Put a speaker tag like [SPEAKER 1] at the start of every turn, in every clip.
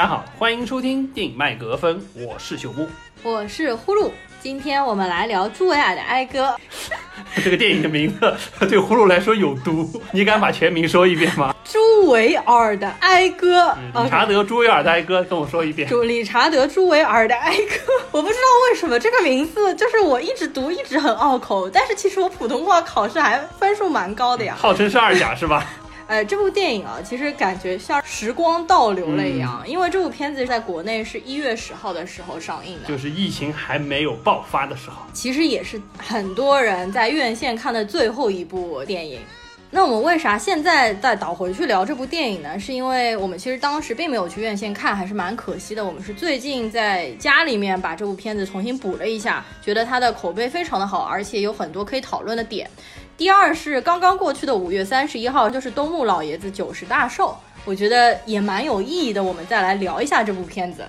[SPEAKER 1] 大家好，欢迎收听电影麦格芬，我是朽木。
[SPEAKER 2] 我是呼噜，今天我们来聊朱维尔的《哀歌》。
[SPEAKER 1] 这个电影的名字 对呼噜来说有毒，你敢把全名说一遍吗？
[SPEAKER 2] 朱维尔的《哀歌》
[SPEAKER 1] 理查德·朱维尔的《哀歌》，跟我说一遍。
[SPEAKER 2] 朱理查德·朱维尔的《哀歌》，我不知道为什么这个名字就是我一直读一直很拗口，但是其实我普通话考试还分数蛮高的呀。
[SPEAKER 1] 号称是二甲是吧？
[SPEAKER 2] 呃，这部电影啊，其实感觉像时光倒流了一样，因为这部片子在国内是一月十号的时候上映的，
[SPEAKER 1] 就是疫情还没有爆发的时候。
[SPEAKER 2] 其实也是很多人在院线看的最后一部电影。那我们为啥现在再倒回去聊这部电影呢？是因为我们其实当时并没有去院线看，还是蛮可惜的。我们是最近在家里面把这部片子重新补了一下，觉得它的口碑非常的好，而且有很多可以讨论的点。第二是刚刚过去的五月三十一号，就是东木老爷子九十大寿，我觉得也蛮有意义的。我们再来聊一下这部片子。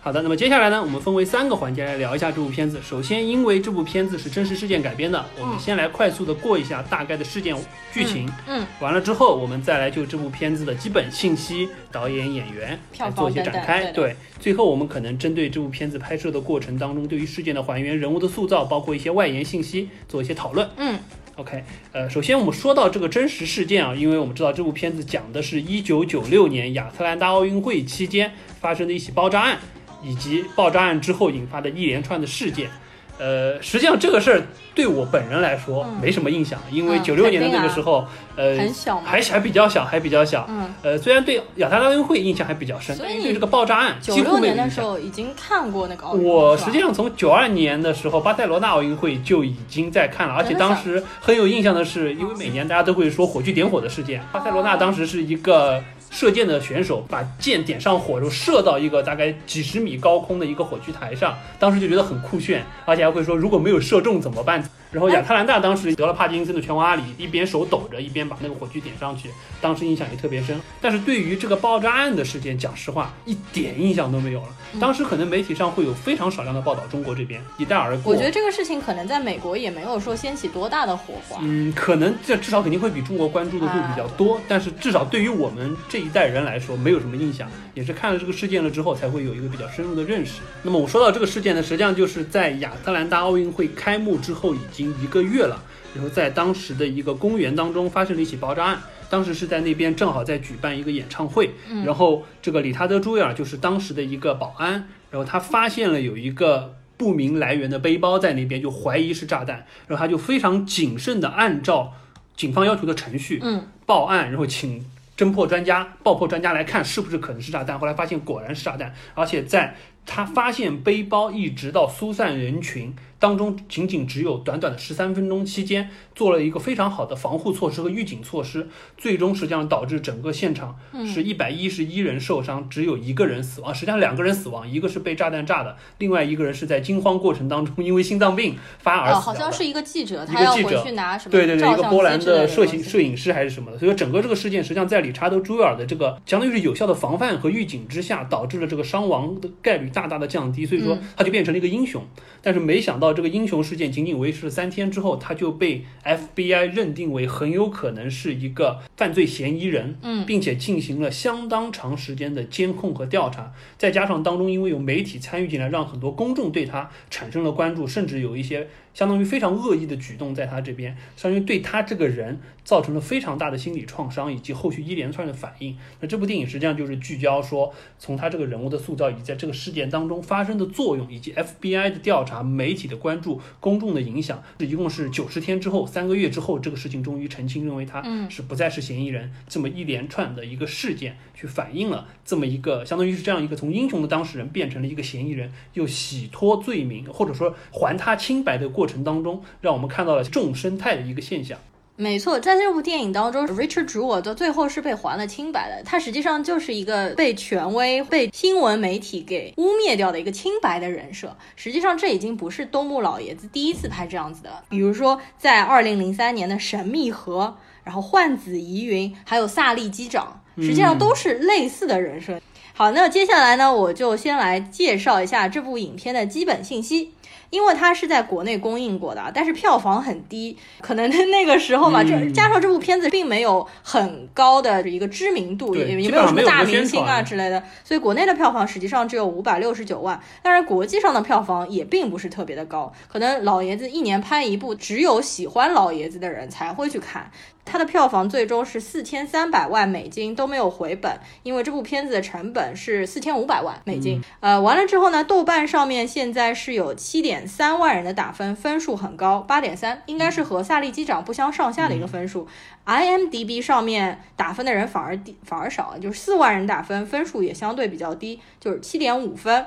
[SPEAKER 1] 好的，那么接下来呢，我们分为三个环节来聊一下这部片子。首先，因为这部片子是真实事件改编的，我们先来快速的过一下大概的事件剧情。
[SPEAKER 2] 嗯，
[SPEAKER 1] 完了之后，我们再来就这部片子的基本信息、导演、演员来做一些展开。对，最后我们可能针对这部片子拍摄的过程当中，对于事件的还原、人物的塑造，包括一些外延信息做一些讨论。
[SPEAKER 2] 嗯。
[SPEAKER 1] OK，呃，首先我们说到这个真实事件啊，因为我们知道这部片子讲的是一九九六年亚特兰大奥运会期间发生的一起爆炸案，以及爆炸案之后引发的一连串的事件。呃，实际上这个事儿对我本人来说没什么印象，因为九六年的那个时候，呃，
[SPEAKER 2] 很小，
[SPEAKER 1] 还还比较小，还比较小。
[SPEAKER 2] 嗯，
[SPEAKER 1] 呃，虽然对亚特兰大奥运会印象还比较深，
[SPEAKER 2] 所以
[SPEAKER 1] 对这个爆炸案
[SPEAKER 2] 九六年的时候已经看过那个奥运
[SPEAKER 1] 会。我实际上从九二年的时候巴塞罗那奥运会就已经在看了，而且当时很有印象的是，因为每年大家都会说火炬点火的事件，巴塞罗那当时是一个。射箭的选手把箭点上火，就射到一个大概几十米高空的一个火炬台上，当时就觉得很酷炫，而且还会说如果没有射中怎么办？然后亚特兰大当时得了帕金森的拳王阿里，一边手抖着，一边把那个火炬点上去，当时印象也特别深。但是对于这个爆炸案的事件，讲实话一点印象都没有了。当时可能媒体上会有非常少量的报道，中国这边一带而过。
[SPEAKER 2] 我觉得这个事情可能在美国也没有说掀起多大的火花。
[SPEAKER 1] 嗯，可能这至少肯定会比中国关注的度比较多，但是至少对于我们这一代人来说，没有什么印象。也是看了这个事件了之后，才会有一个比较深入的认识。那么我说到这个事件呢，实际上就是在亚特兰大奥运会开幕之后已经一个月了。然后在当时的一个公园当中发生了一起爆炸案，当时是在那边正好在举办一个演唱会，然后这个理查德·朱维尔就是当时的一个保安，然后他发现了有一个不明来源的背包在那边，就怀疑是炸弹，然后他就非常谨慎的按照警方要求的程序，
[SPEAKER 2] 嗯，
[SPEAKER 1] 报案，然后请侦破专家、爆破专家来看是不是可能是炸弹，后来发现果然是炸弹，而且在他发现背包一直到疏散人群。当中仅仅只有短短的十三分钟期间，做了一个非常好的防护措施和预警措施，最终实际上导致整个现场是一百一十一人受伤，只有一个人死亡。实际上两个人死亡，一个是被炸弹炸的，另外一个人是在惊慌过程当中因为心脏病发而死
[SPEAKER 2] 好像是一个记者，
[SPEAKER 1] 一个记者
[SPEAKER 2] 去拿什么？
[SPEAKER 1] 对对对，一个波兰
[SPEAKER 2] 的
[SPEAKER 1] 摄影摄影师还是什么的。所以说整个这个事件实际上在理查德·朱维尔的这个相当于是有效的防范和预警之下，导致了这个伤亡的概率大大的降低。所以说他就变成了一个英雄。但是没想到这个英雄事件。仅仅维持了三天之后，他就被 FBI 认定为很有可能是一个犯罪嫌疑人，
[SPEAKER 2] 嗯，
[SPEAKER 1] 并且进行了相当长时间的监控和调查，再加上当中因为有媒体参与进来，让很多公众对他产生了关注，甚至有一些。相当于非常恶意的举动，在他这边，相当于对他这个人造成了非常大的心理创伤，以及后续一连串的反应。那这部电影实际上就是聚焦说，从他这个人物的塑造，以及在这个事件当中发生的作用，以及 FBI 的调查、媒体的关注、公众的影响。这一共是九十天之后，三个月之后，这个事情终于澄清，认为他是不再是嫌疑人。这么一连串的一个事件，去反映了这么一个，相当于是这样一个从英雄的当事人变成了一个嫌疑人，又洗脱罪名，或者说还他清白的过。过程当中，让我们看到了众生态的一个现象。
[SPEAKER 2] 没错，在这部电影当中，Richard Jewell 到最后是被还了清白的。他实际上就是一个被权威、被新闻媒体给污蔑掉的一个清白的人设。实际上，这已经不是东木老爷子第一次拍这样子的。比如说，在二零零三年的《神秘河》，然后《幻子疑云》，还有《萨利机长》，实际上都是类似的人设。好，那接下来呢，我就先来介绍一下这部影片的基本信息。因为它是在国内公映过的，但是票房很低，可能那个时候嘛，这加上这部片子并没有很高的一个知名度，也也没有什么大明星啊之类的，所以国内的票房实际上只有五百六十九万。当然，国际上的票房也并不是特别的高，可能老爷子一年拍一部，只有喜欢老爷子的人才会去看。它的票房最终是四千三百万美金都没有回本，因为这部片子的成本是四千五百万美金。呃，完了之后呢，豆瓣上面现在是有七点三万人的打分，分数很高，八点三，应该是和《萨利机长》不相上下的一个分数。IMDB 上面打分的人反而低，反而少，就是四万人打分，分数也相对比较低，就是七点五分。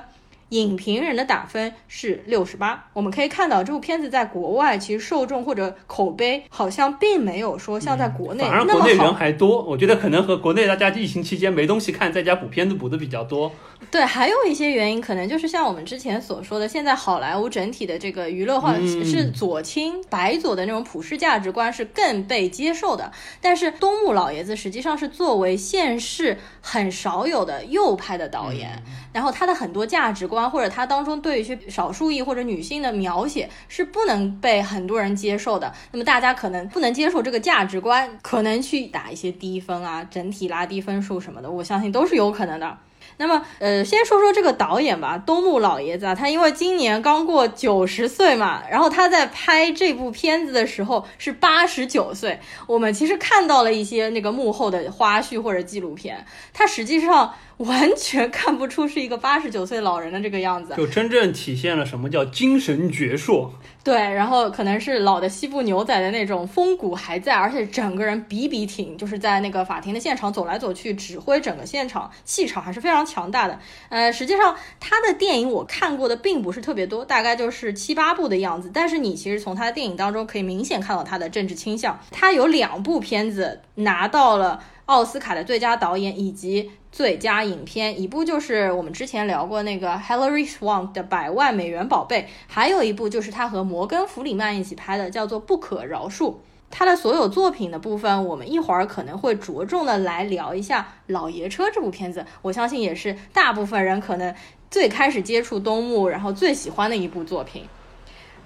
[SPEAKER 2] 影评人的打分是六十八，我们可以看到这部片子在国外其实受众或者口碑好像并没有说像在国内那么
[SPEAKER 1] 好。国内人还多，我觉得可能和国内大家疫情期间没东西看，在家补片子补的比较多。
[SPEAKER 2] 对，还有一些原因，可能就是像我们之前所说的，现在好莱坞整体的这个娱乐化是左倾白左的那种普世价值观是更被接受的，但是东木老爷子实际上是作为现世很少有的右派的导演，然后他的很多价值观。或者他当中对一些少数裔或者女性的描写是不能被很多人接受的，那么大家可能不能接受这个价值观，可能去打一些低分啊，整体拉低分数什么的，我相信都是有可能的。那么，呃，先说说这个导演吧，东木老爷子啊，他因为今年刚过九十岁嘛，然后他在拍这部片子的时候是八十九岁。我们其实看到了一些那个幕后的花絮或者纪录片，他实际上。完全看不出是一个八十九岁老人的这个样子，
[SPEAKER 1] 就真正体现了什么叫精神矍铄。
[SPEAKER 2] 对，然后可能是老的西部牛仔的那种风骨还在，而且整个人笔笔挺，就是在那个法庭的现场走来走去，指挥整个现场，气场还是非常强大的。呃，实际上他的电影我看过的并不是特别多，大概就是七八部的样子。但是你其实从他的电影当中可以明显看到他的政治倾向。他有两部片子拿到了奥斯卡的最佳导演以及。最佳影片一部就是我们之前聊过那个 Hilary Swank 的《百万美元宝贝》，还有一部就是他和摩根弗里曼一起拍的，叫做《不可饶恕》。他的所有作品的部分，我们一会儿可能会着重的来聊一下《老爷车》这部片子。我相信也是大部分人可能最开始接触东木，然后最喜欢的一部作品。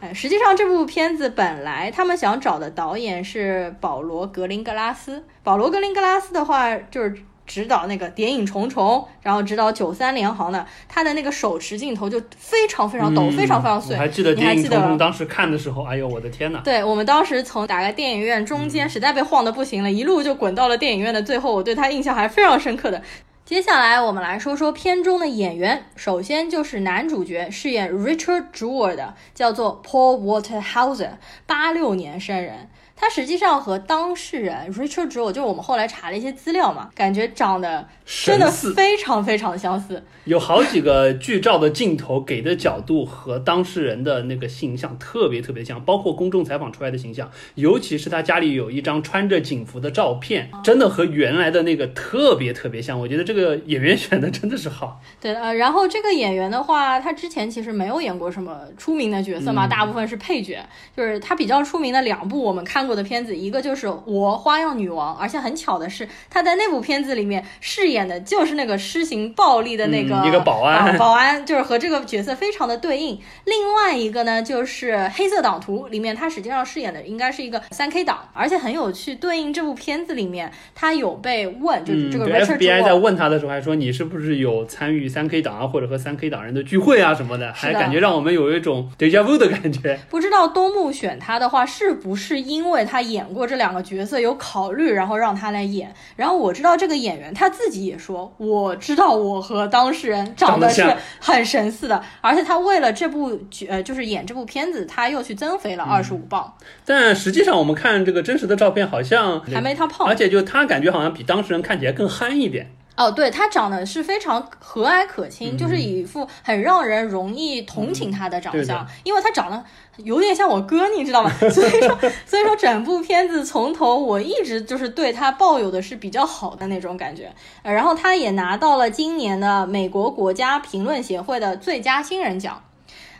[SPEAKER 2] 哎，实际上这部片子本来他们想找的导演是保罗格林格拉斯。保罗格林格拉斯的话就是。指导那个《谍影重重》，然后指导《九三联航》的，他的那个手持镜头就非常非常抖，非常非常碎。
[SPEAKER 1] 我还记得《谍影重重》当时看的时候，哎呦我的天呐！
[SPEAKER 2] 对我们当时从打开电影院中间，实在被晃的不行了，一路就滚到了电影院的最后，我对他印象还非常深刻的。接下来我们来说说片中的演员，首先就是男主角饰演 Richard Jewell 的，叫做 Paul Waterhouse，八六年生人。他实际上和当事人 Richard Jewell，就是我们后来查了一些资料嘛，感觉长得真的非常非常相似。
[SPEAKER 1] 有好几个剧照的镜头给的角度和当事人的那个形象特别特别像，包括公众采访出来的形象，尤其是他家里有一张穿着警服的照片，真的和原来的那个特别特别像。我觉得这个演员选的真的是好。
[SPEAKER 2] 对呃，然后这个演员的话，他之前其实没有演过什么出名的角色嘛，大部分是配角。就是他比较出名的两部，我们看。过的片子一个就是《我花样女王》，而且很巧的是，她在那部片子里面饰演的就是那个施行暴力的那个
[SPEAKER 1] 一个保安，
[SPEAKER 2] 保安就是和这个角色非常的对应。另外一个呢，就是《黑色党徒》里面她实际上饰演的应该是一个三 K 党，而且很有趣。对应这部片子里面，他有被问，就是这个
[SPEAKER 1] FBI 在问他的时候还说你是不是有参与三 K 党啊，或者和三 K 党人的聚会啊什么的，还感觉让我们有一种 deja vu 的感觉。
[SPEAKER 2] 不知道东木选他的话，是不是因为？因为他演过这两个角色，有考虑，然后让他来演。然后我知道这个演员他自己也说，我知道我和当事人长得是很神似的，而且他为了这部剧呃，就是演这部片子，他又去增肥了二十五磅。
[SPEAKER 1] 但实际上我们看这个真实的照片，好像
[SPEAKER 2] 还没他胖，
[SPEAKER 1] 而且就他感觉好像比当事人看起来更憨一点。
[SPEAKER 2] 哦，对他长得是非常和蔼可亲，就是一副很让人容易同情他的长相，因为他长得有点像我哥，你知道吗？所以说，所以说整部片子从头我一直就是对他抱有的是比较好的那种感觉。呃，然后他也拿到了今年的美国国家评论协会的最佳新人奖。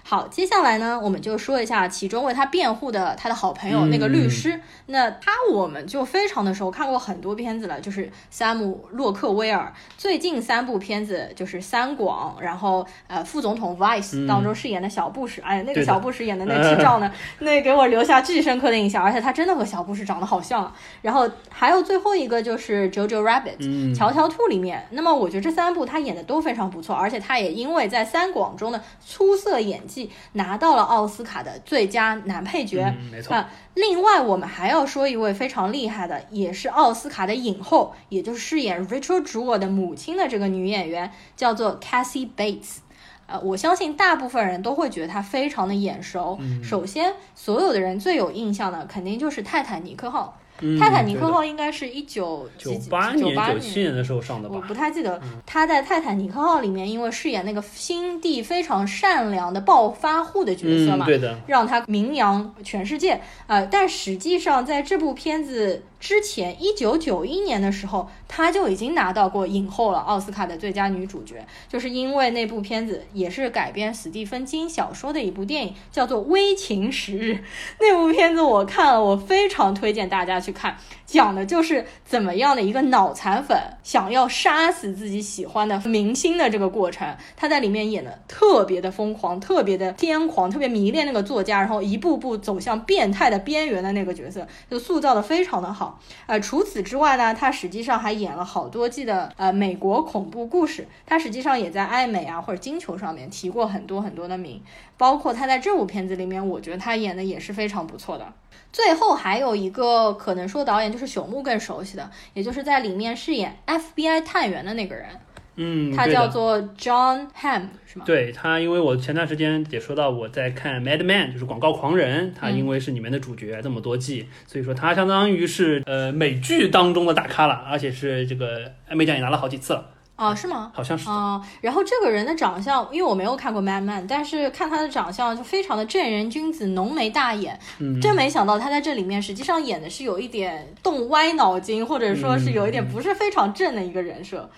[SPEAKER 2] 好，接下来呢，我们就说一下其中为他辩护的他的好朋友那个律师。那他我们就非常的熟，看过很多片子了，就是山姆洛克威尔。最近三部片子就是《三广》，然后呃副总统 Vice 当中饰演的小布什，哎，那个小布什演的那智障呢，那给我留下巨深刻的印象，而且他真的和小布什长得好像。然后还有最后一个就是《Jojo Rabbit》乔乔兔里面，那么我觉得这三部他演的都非常不错，而且他也因为在《三广》中的出色演技拿到了奥斯卡的最佳男配角，
[SPEAKER 1] 没错。
[SPEAKER 2] 另外，我们还要说一位非常厉害的，也是奥斯卡的影后，也就是饰演 Rachel Jewell 的母亲的这个女演员，叫做 Cassie Bates。呃，我相信大部分人都会觉得她非常的眼熟。首先，所有的人最有印象的，肯定就是《泰坦尼克号》。泰坦尼克号应该是一九
[SPEAKER 1] 九八年、九七年的时候上的吧？
[SPEAKER 2] 我不太记得。他在泰坦尼克号里面，因为饰演那个心地非常善良的暴发户的角色嘛，
[SPEAKER 1] 对的，
[SPEAKER 2] 让他名扬全世界。呃，但实际上在这部片子。之前一九九一年的时候，她就已经拿到过影后了，奥斯卡的最佳女主角，就是因为那部片子也是改编史蒂芬金小说的一部电影，叫做《危情十日》。那部片子我看了，我非常推荐大家去看。讲的就是怎么样的一个脑残粉想要杀死自己喜欢的明星的这个过程，他在里面演的特别的疯狂，特别的癫狂，特别迷恋那个作家，然后一步步走向变态的边缘的那个角色，就塑造的非常的好。呃，除此之外呢，他实际上还演了好多季的呃美国恐怖故事，他实际上也在艾美啊或者金球上面提过很多很多的名，包括他在这部片子里面，我觉得他演的也是非常不错的。最后还有一个可能说导演就是朽木更熟悉的，也就是在里面饰演 FBI 探员的那个人，
[SPEAKER 1] 嗯，
[SPEAKER 2] 他叫做 John Hamm，是吗？
[SPEAKER 1] 对他，因为我前段时间也说到我在看 Mad Men，就是广告狂人，他因为是里面的主角这么多季，所以说他相当于是呃美剧当中的大咖了，而且是这个艾美奖也拿了好几次了。
[SPEAKER 2] 啊，是吗？
[SPEAKER 1] 好像是
[SPEAKER 2] 啊。然后这个人的长相，因为我没有看过《Mad Man，》，但是看他的长相就非常的正人君子，浓眉大眼。
[SPEAKER 1] 嗯，
[SPEAKER 2] 真没想到他在这里面实际上演的是有一点动歪脑筋，或者说是有一点不是非常正的一个人设。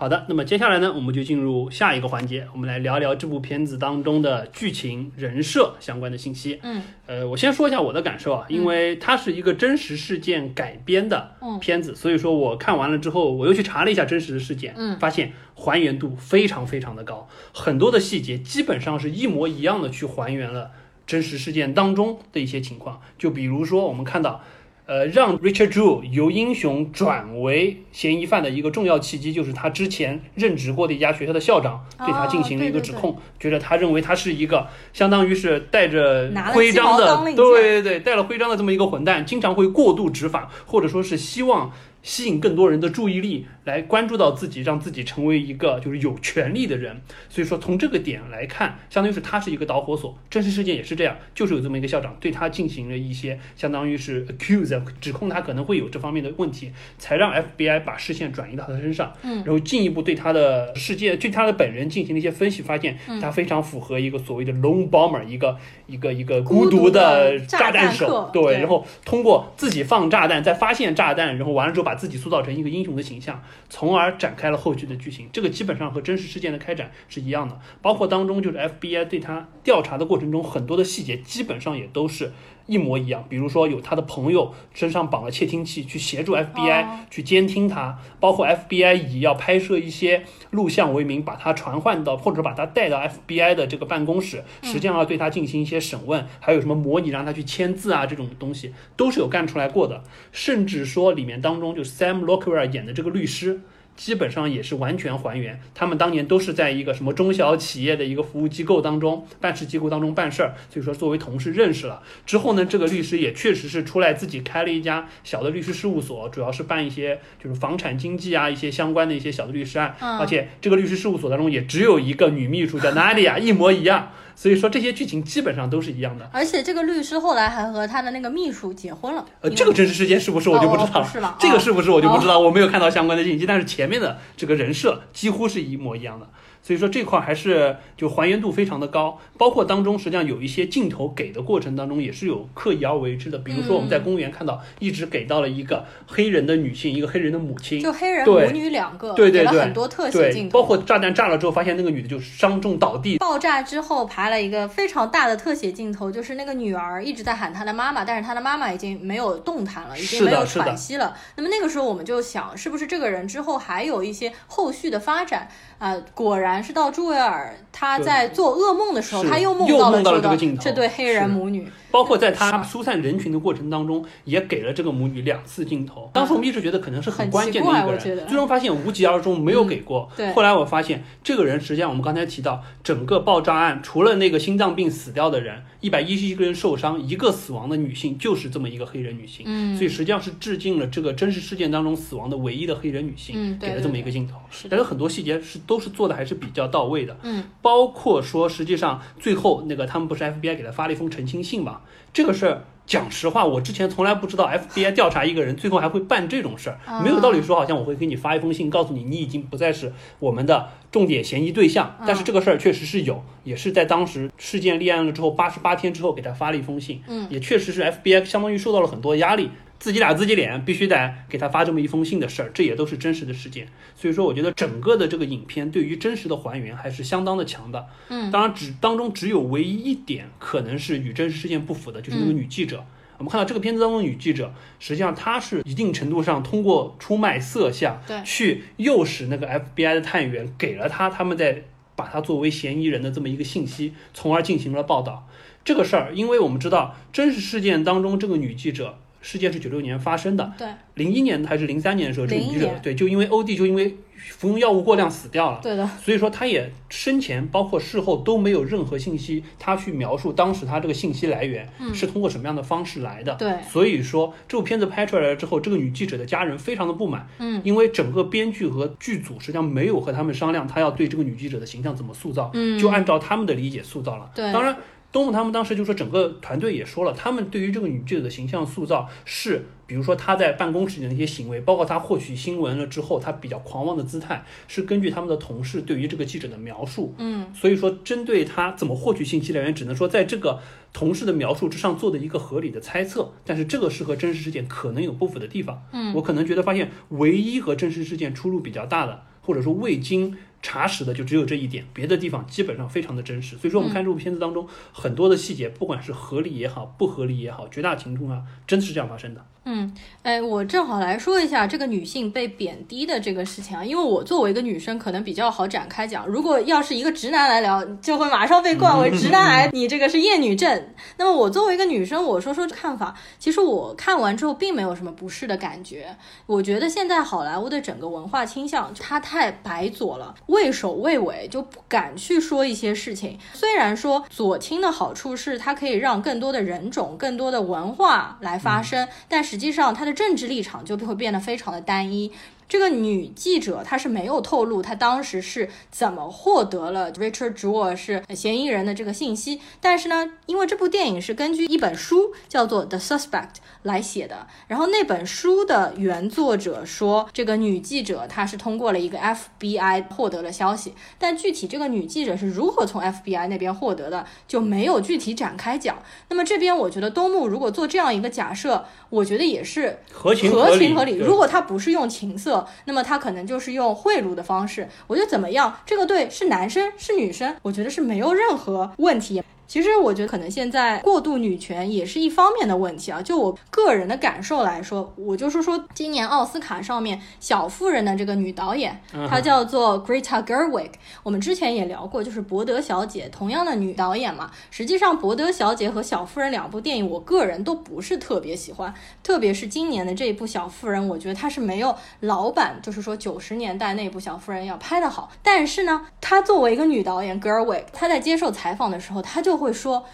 [SPEAKER 1] 好的，那么接下来呢，我们就进入下一个环节，我们来聊聊这部片子当中的剧情、人设相关的信息。
[SPEAKER 2] 嗯，
[SPEAKER 1] 呃，我先说一下我的感受啊，因为它是一个真实事件改编的片子，所以说我看完了之后，我又去查了一下真实的事件，
[SPEAKER 2] 嗯，
[SPEAKER 1] 发现还原度非常非常的高，很多的细节基本上是一模一样的去还原了真实事件当中的一些情况，就比如说我们看到。呃，让 Richard Jewell 由英雄转为嫌疑犯的一个重要契机，就是他之前任职过的一家学校的校长对他进行了一个指控，觉得他认为他是一个相当于是带着徽章的，对对对，带了徽章的这么一个混蛋，经常会过度执法，或者说是希望。吸引更多人的注意力，来关注到自己，让自己成为一个就是有权利的人。所以说，从这个点来看，相当于是他是一个导火索。真实事件也是这样，就是有这么一个校长对他进行了一些相当于是 accuse，指控他可能会有这方面的问题，才让 FBI 把视线转移到他身上。
[SPEAKER 2] 嗯，
[SPEAKER 1] 然后进一步对他的世界，对他的本人进行了一些分析，发现他非常符合一个所谓的 lone bomber，一个一个一个孤独的炸弹手。对，然后通过自己放炸弹，再发现炸弹，然后完了之后把。把自己塑造成一个英雄的形象，从而展开了后续的剧情。这个基本上和真实事件的开展是一样的，包括当中就是 FBI 对他调查的过程中，很多的细节基本上也都是。一模一样，比如说有他的朋友身上绑了窃听器，去协助 FBI 去监听他，包括 FBI 以要拍摄一些录像为名，把他传唤到或者把他带到 FBI 的这个办公室，实际上要对他进行一些审问，还有什么模拟让他去签字啊这种东西，都是有干出来过的。甚至说里面当中就是 Sam Lockwell 演的这个律师。基本上也是完全还原，他们当年都是在一个什么中小企业的一个服务机构当中、办事机构当中办事儿，所以说作为同事认识了。之后呢，这个律师也确实是出来自己开了一家小的律师事务所，主要是办一些就是房产经济啊一些相关的一些小的律师案，而且这个律师事务所当中也只有一个女秘书叫 Nadia，一模一样。所以说这些剧情基本上都是一样的，
[SPEAKER 2] 而且这个律师后来还和他的那个秘书结婚了。
[SPEAKER 1] 呃，这个真实事件是不是我就不知道了？这个是不是我就不知道？我没有看到相关的信息，但是前面的这个人设几乎是一模一样的。所以说这块还是就还原度非常的高，包括当中实际上有一些镜头给的过程当中也是有刻意而为之的，比如说我们在公园看到一直给到了一个黑人的女性，一个黑人的母亲，
[SPEAKER 2] 就黑人母女两个，
[SPEAKER 1] 对对对，
[SPEAKER 2] 很多特写镜头，
[SPEAKER 1] 包括炸弹炸了之后，发现那个女的就伤重倒地，
[SPEAKER 2] 爆炸之后排了一个非常大的特写镜头，就是那个女儿一直在喊她的妈妈，但是她的妈妈已经没有动弹了，已经没有喘息了。那么那个时候我们就想，是不是这个人之后还有一些后续的发展啊？果然是到朱维尔他在做噩梦的时候，他
[SPEAKER 1] 又
[SPEAKER 2] 梦到
[SPEAKER 1] 了
[SPEAKER 2] 这
[SPEAKER 1] 个
[SPEAKER 2] 这对黑人母女。
[SPEAKER 1] 包括在他疏散人群的过程当中，也给了这个母女两次镜头。当时我们一直觉得可能是很关键的一个人，最终发现无疾而终，没有给过。后来我发现这个人实际上我们刚才提到整个爆炸案，除了那个心脏病死掉的人，一百一十一个人受伤，一个死亡的女性就是这么一个黑人女性。
[SPEAKER 2] 嗯，
[SPEAKER 1] 所以实际上是致敬了这个真实事件当中死亡的唯一的黑人女性，给了这么一个镜头。但是很多细节是都是做的还是比较到位的。
[SPEAKER 2] 嗯，
[SPEAKER 1] 包括说实际上最后那个他们不是 FBI 给他发了一封澄清信嘛？这个事儿，讲实话，我之前从来不知道 FBI 调查一个人，最后还会办这种事儿，没有道理说，好像我会给你发一封信，告诉你你已经不再是我们的重点嫌疑对象。但是这个事儿确实是有，也是在当时事件立案了之后八十八天之后给他发了一封信，
[SPEAKER 2] 嗯，
[SPEAKER 1] 也确实是 FBI 相当于受到了很多压力。自己打自己脸，必须得给他发这么一封信的事儿，这也都是真实的事件。所以说，我觉得整个的这个影片对于真实的还原还是相当的强的。
[SPEAKER 2] 嗯，
[SPEAKER 1] 当然只当中只有唯一一点可能是与真实事件不符的，就是那个女记者。我们看到这个片子当中的女记者，实际上她是一定程度上通过出卖色相，
[SPEAKER 2] 对，
[SPEAKER 1] 去诱使那个 FBI 的探员给了她他们在把她作为嫌疑人的这么一个信息，从而进行了报道。这个事儿，因为我们知道真实事件当中这个女记者。事件是九六年发生的，
[SPEAKER 2] 对，
[SPEAKER 1] 零一年还是零三年的时候，这个女记
[SPEAKER 2] 者
[SPEAKER 1] 对，就因为欧弟就因为服用药物过量死掉了，
[SPEAKER 2] 对的，
[SPEAKER 1] 所以说他也生前包括事后都没有任何信息，他去描述当时他这个信息来源是通过什么样的方式来的，
[SPEAKER 2] 对，
[SPEAKER 1] 所以说这部片子拍出来了之后，这个女记者的家人非常的不满，
[SPEAKER 2] 嗯，
[SPEAKER 1] 因为整个编剧和剧组实际上没有和他们商量，他要对这个女记者的形象怎么塑造，
[SPEAKER 2] 嗯，
[SPEAKER 1] 就按照他们的理解塑造了，
[SPEAKER 2] 对，
[SPEAKER 1] 当然。东木他们当时就说，整个团队也说了，他们对于这个女记者的形象塑造是，比如说她在办公室里的那些行为，包括她获取新闻了之后，她比较狂妄的姿态，是根据他们的同事对于这个记者的描述。
[SPEAKER 2] 嗯，
[SPEAKER 1] 所以说针对她怎么获取信息来源，只能说在这个同事的描述之上做的一个合理的猜测，但是这个是和真实事件可能有不符的地方。
[SPEAKER 2] 嗯，
[SPEAKER 1] 我可能觉得发现唯一和真实事件出入比较大的，或者说未经。查实的就只有这一点，别的地方基本上非常的真实。所以说，我们看这部片子当中很多的细节，不管是合理也好，不合理也好，绝大情况啊真的是这样发生的。
[SPEAKER 2] 嗯，哎，我正好来说一下这个女性被贬低的这个事情啊，因为我作为一个女生，可能比较好展开讲。如果要是一个直男来聊，就会马上被冠为直男癌，你这个是厌女症。那么我作为一个女生，我说说看法。其实我看完之后并没有什么不适的感觉。我觉得现在好莱坞的整个文化倾向，它太白左了，畏首畏尾，就不敢去说一些事情。虽然说左倾的好处是它可以让更多的人种、更多的文化来发生，但是。实际上，他的政治立场就会变得非常的单一。这个女记者她是没有透露她当时是怎么获得了 Richard Jewell 是嫌疑人的这个信息，但是呢，因为这部电影是根据一本书叫做 The Suspect 来写的，然后那本书的原作者说这个女记者她是通过了一个 FBI 获得了消息，但具体这个女记者是如何从 FBI 那边获得的就没有具体展开讲。那么这边我觉得东木如果做这样一个假设，我觉得也是
[SPEAKER 1] 合情
[SPEAKER 2] 合
[SPEAKER 1] 情
[SPEAKER 2] 合理。如果他不是用情色。那么他可能就是用贿赂的方式，我觉得怎么样？这个对是男生是女生，我觉得是没有任何问题。其实我觉得可能现在过度女权也是一方面的问题啊。就我个人的感受来说，我就是说今年奥斯卡上面小妇人的这个女导演，她叫做 Greta Gerwig。我们之前也聊过，就是伯德小姐同样的女导演嘛。实际上，伯德小姐和小妇人两部电影，我个人都不是特别喜欢。特别是今年的这一部小妇人，我觉得她是没有老版，就是说九十年代那部小妇人要拍的好。但是呢，她作为一个女导演 Gerwig，她在接受采访的时候，她就会说，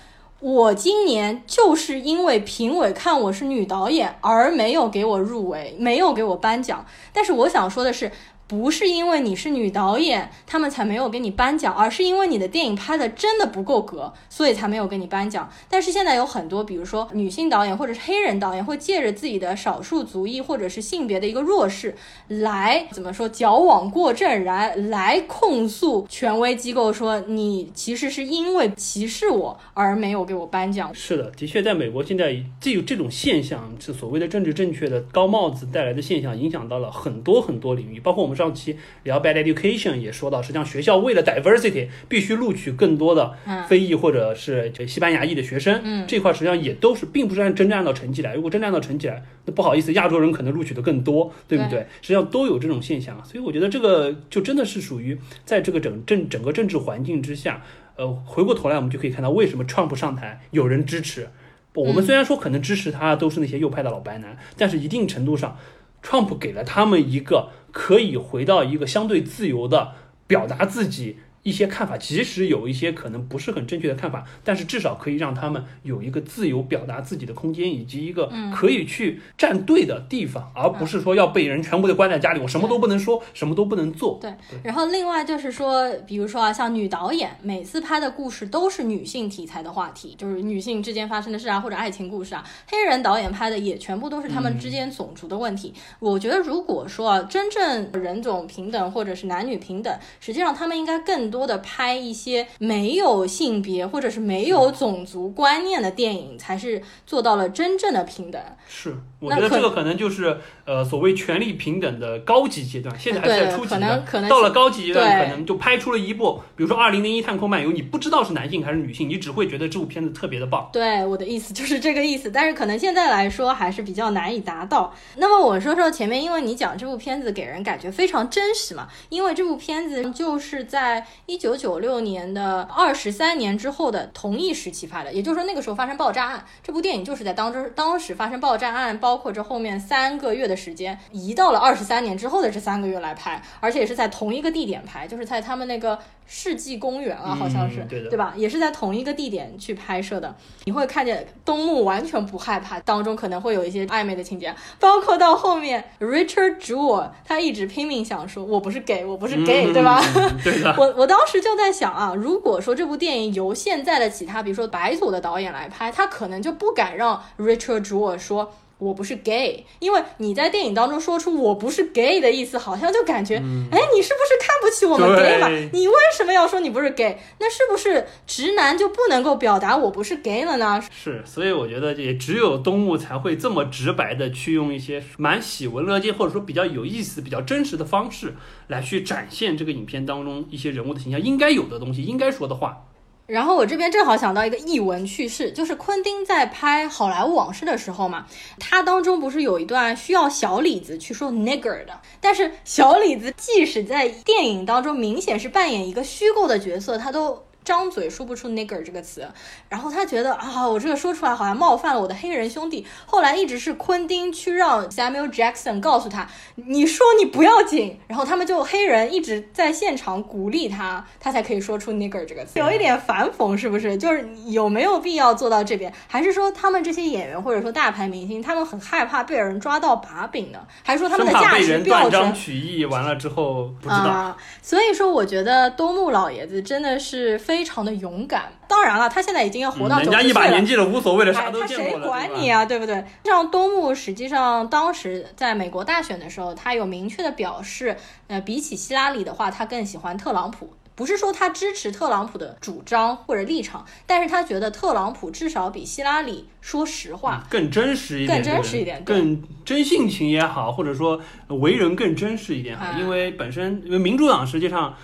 [SPEAKER 2] 我今年就是因为评委看我是女导演而没有给我入围，没有给我颁奖。但是我想说的是。不是因为你是女导演，他们才没有给你颁奖，而是因为你的电影拍的真的不够格，所以才没有给你颁奖。但是现在有很多，比如说女性导演或者是黑人导演，会借着自己的少数族裔或者是性别的一个弱势，来怎么说矫枉过正，来来控诉权威机构，说你其实是因为歧视我而没有给我颁奖。
[SPEAKER 1] 是的，的确，在美国现在这有这种现象，是所谓的政治正确的高帽子带来的现象，影响到了很多很多领域，包括我们。们上期聊 Bad Education 也说到，实际上学校为了 diversity 必须录取更多的非裔或者是西班牙裔的学生，
[SPEAKER 2] 嗯
[SPEAKER 1] 这块实际上也都是并不是按真正按照成绩来，如果真正按照成绩来，那不好意思，亚洲人可能录取的更多，对不对？实际上都有这种现象，所以我觉得这个就真的是属于在这个整政整个政治环境之下，呃，回过头来我们就可以看到为什么 Trump 上台有人支持。我们虽然说可能支持他都是那些右派的老白男，但是一定程度上，Trump 给了他们一个可以回到一个相对自由的表达自己一些看法，即使有一些可能不是很正确的看法，但是至少可以让他们有一个自由表达自己的空间，以及一个可以去站队的地方，而不是说要被人全部的关在家里，我什么都不能说，什么都不能做。
[SPEAKER 2] 对，然后另外就是说，比如说啊，像女导演每次拍的故事都是女性题材的话题，就是女性之间发生的事啊，或者爱情故事啊。黑人导演拍的也全部都是他们之间种族的问题。我觉得如果说啊，真正人种平等或者是男女平等，实际上他们应该更多的拍一些没有性别或者是没有种族观念的电影，才是做到了真正的平等。
[SPEAKER 1] 是，我觉得这个可能就是呃所谓权力平等的高级阶段，现在还是在初级
[SPEAKER 2] 可能可能
[SPEAKER 1] 到了高级阶段，可能就拍出了一部，比如说《二零零一太空漫游》，你不知道是男性还是女性，你只会觉得这部片子特别的棒。
[SPEAKER 2] 对，我的意思就是这个意思，但是可能现在来说还是比较难以达到。那么我说说前面，因为你讲这部片子给人感觉非常真实嘛，因为这部片子就是在一九九六年的二十三年之后的同一时期拍的，也就是说那个时候发生爆炸案，这部电影就是在当中当时发生爆炸案，包括这后面三个月的时间，移到了二十三年之后的这三个月来拍，而且也是在同一个地点拍，就是在他们那个世纪公园啊，好像是，
[SPEAKER 1] 嗯对的
[SPEAKER 2] 对吧？也是在同一个地点去拍摄的。你会看见东木完全不害怕，当中可能会有一些暧昧的情节，包括到后面 Richard Jewell 他一直拼命想说我不是 gay，我不是 gay，、
[SPEAKER 1] 嗯
[SPEAKER 2] 对吧？
[SPEAKER 1] 嗯对的。
[SPEAKER 2] 我我当时就在想啊，如果说这部电影由现在的其他，比如说白左的导演来拍，他可能就不敢让 Richard Jewell 说。我不是 gay，因为你在电影当中说出我不是 gay 的意思，好像就感觉，哎、你是不是看不起我们 gay 嘛？你为什么要说你不是 gay？那是不是直男就不能够表达我不是 gay 了呢？
[SPEAKER 1] 是，所以我觉得也只有东木才会这么直白的去用一些蛮喜闻乐见，或者说比较有意思、比较真实的方式来去展现这个影片当中一些人物的形象应该有的东西、应该说的话。
[SPEAKER 2] 然后我这边正好想到一个译文趣事，就是昆汀在拍《好莱坞往事》的时候嘛，他当中不是有一段需要小李子去说 nigger 的，但是小李子即使在电影当中明显是扮演一个虚构的角色，他都。张嘴说不出 nigger 这个词，然后他觉得啊，我这个说出来好像冒犯了我的黑人兄弟。后来一直是昆汀去让 Samuel Jackson 告诉他，你说你不要紧，然后他们就黑人一直在现场鼓励他，他才可以说出 nigger 这个词。有一点反讽是不是？就是有没有必要做到这边？还是说他们这些演员或者说大牌明星，他们很害怕被人抓到把柄呢？还是说他们的价值标准
[SPEAKER 1] 断章？取义，完了之后不知道。
[SPEAKER 2] 啊，所以说我觉得东木老爷子真的是非常的勇敢。当然了，他现在已经要活到
[SPEAKER 1] 嗯人家
[SPEAKER 2] 九十岁了。
[SPEAKER 1] 一把年纪了，无所谓了，啥都见过了。对吧
[SPEAKER 2] 管你啊，对不对？像东木，实际上当时在美国大选的时候，他有明确的表示，呃，比起希拉里的话，他更喜欢特朗普。不是说他支持特朗普的主张或者立场，但是他觉得特朗普至少比希拉里说实话。
[SPEAKER 1] 更真实一点，
[SPEAKER 2] 更真实一点
[SPEAKER 1] 更真性情也好，或者说为人更真实一点因为本身因为民主党实际上呃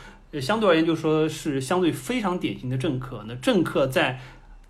[SPEAKER 1] 相对而言就说是相对非常典型的政客，那政客在。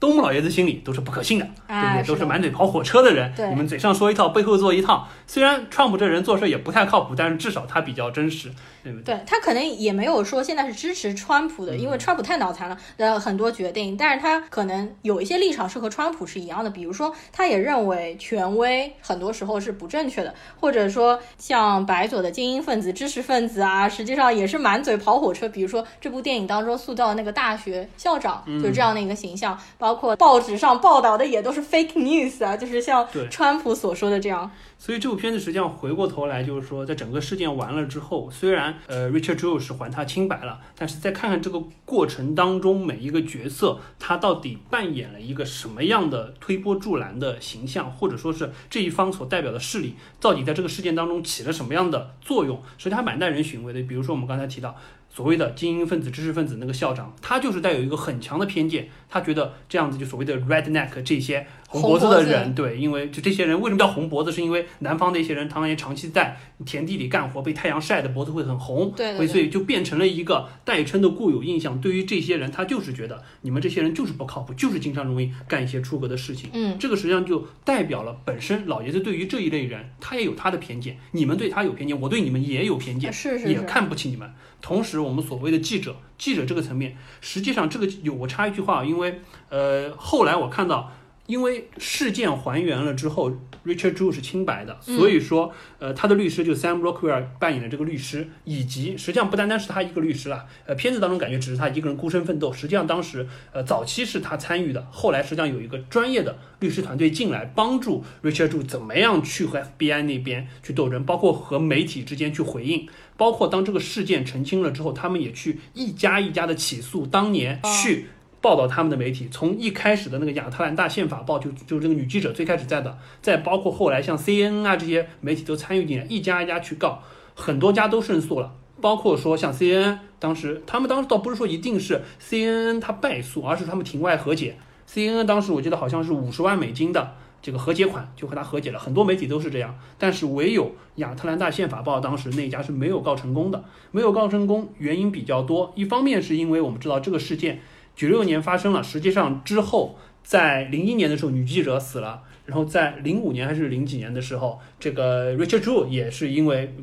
[SPEAKER 1] 东木老爷子心里都是不可信的，对不对？都是满嘴跑火车的人。
[SPEAKER 2] 对
[SPEAKER 1] 你们嘴上说一套，背后做一套。虽然川普这人做事也不太靠谱，但是至少他比较真实，对不对？
[SPEAKER 2] 对他可能也没有说现在是支持川普的，因为川普太脑残了的很多决定，但是他可能有一些立场是和川普是一样的，比如说他也认为权威很多时候是不正确的，或者说像白左的精英分子、知识分子啊，实际上也是满嘴跑火车。比如说这部电影当中塑造的那个大学校长就是这样的一个形象，包括报纸上报道的也都是 fake news 啊，就是像川普所说的这样。
[SPEAKER 1] 所以这部片子实际上回过头来就是说，在整个事件完了之后，虽然呃 Richard Jewell 是还他清白了，但是再看看这个过程当中每一个角色他到底扮演了一个什么样的推波助澜的形象，或者说是这一方所代表的势力到底在这个事件当中起了什么样的作用，实际上还蛮耐人寻味的。比如说我们刚才提到。所谓的精英分子、知识分子那个校长，他就是带有一个很强的偏见，他觉得这样子就所谓的 redneck 这些红脖子的人，对，因为就这些人为什么叫红脖子？是因为南方的一些人他们也长期在田地里干活，被太阳晒的脖子会很红，
[SPEAKER 2] 对对对
[SPEAKER 1] 会所以就变成了一个代称的固有印象。对于这些人，他就是觉得你们这些人就是不靠谱，就是经常容易干一些出格的事情。
[SPEAKER 2] 嗯，
[SPEAKER 1] 这个实际上就代表了本身老爷子对于这一类人，他也有他的偏见，你们对他有偏见，我对你们也有偏见，也
[SPEAKER 2] 是是也，
[SPEAKER 1] 看不起你们。同时，我们所谓的记者，记者这个层面，实际上这个有我插一句话，因为呃，后来我看到，因为事件还原了之后，Richard Drew 是清白的，
[SPEAKER 2] 嗯
[SPEAKER 1] 所以说呃，他的律师就 Sam Rockwell 扮演的这个律师，以及实际上不单单是他一个律师啦，呃，片子当中感觉只是他一个人孤身奋斗，实际上当时呃早期是他参与的，后来实际上有一个专业的律师团队进来帮助 Richard Drew 怎么样去和 FBI 那边去斗争，包括和媒体之间去回应。包括当这个事件澄清了之后，他们也去一家一家的起诉当年去报道他们的媒体，从一开始的那个亚特兰大宪法报，就就这个女记者最开始在的，再包括后来像 CNN 啊这些媒体都参与进来，一家一家去告，很多家都胜诉了。包括说像 CNN 当时，他们当时倒不是说一定是 CNN 他败诉，而是他们庭外和解。CNN 当时我记得好像是五十万美金的这个和解款，就和他和解了。很多媒体都是这样，但是唯有亚特兰大宪法报当时那家是没有告成功的，没有告成功，原因比较多。一方面是因为我们知道这个事件九六年发生了，实际上之后在零一年的时候女记者死了。然后在零五年还是零几年的时候，这个 Richard Drew 也是因为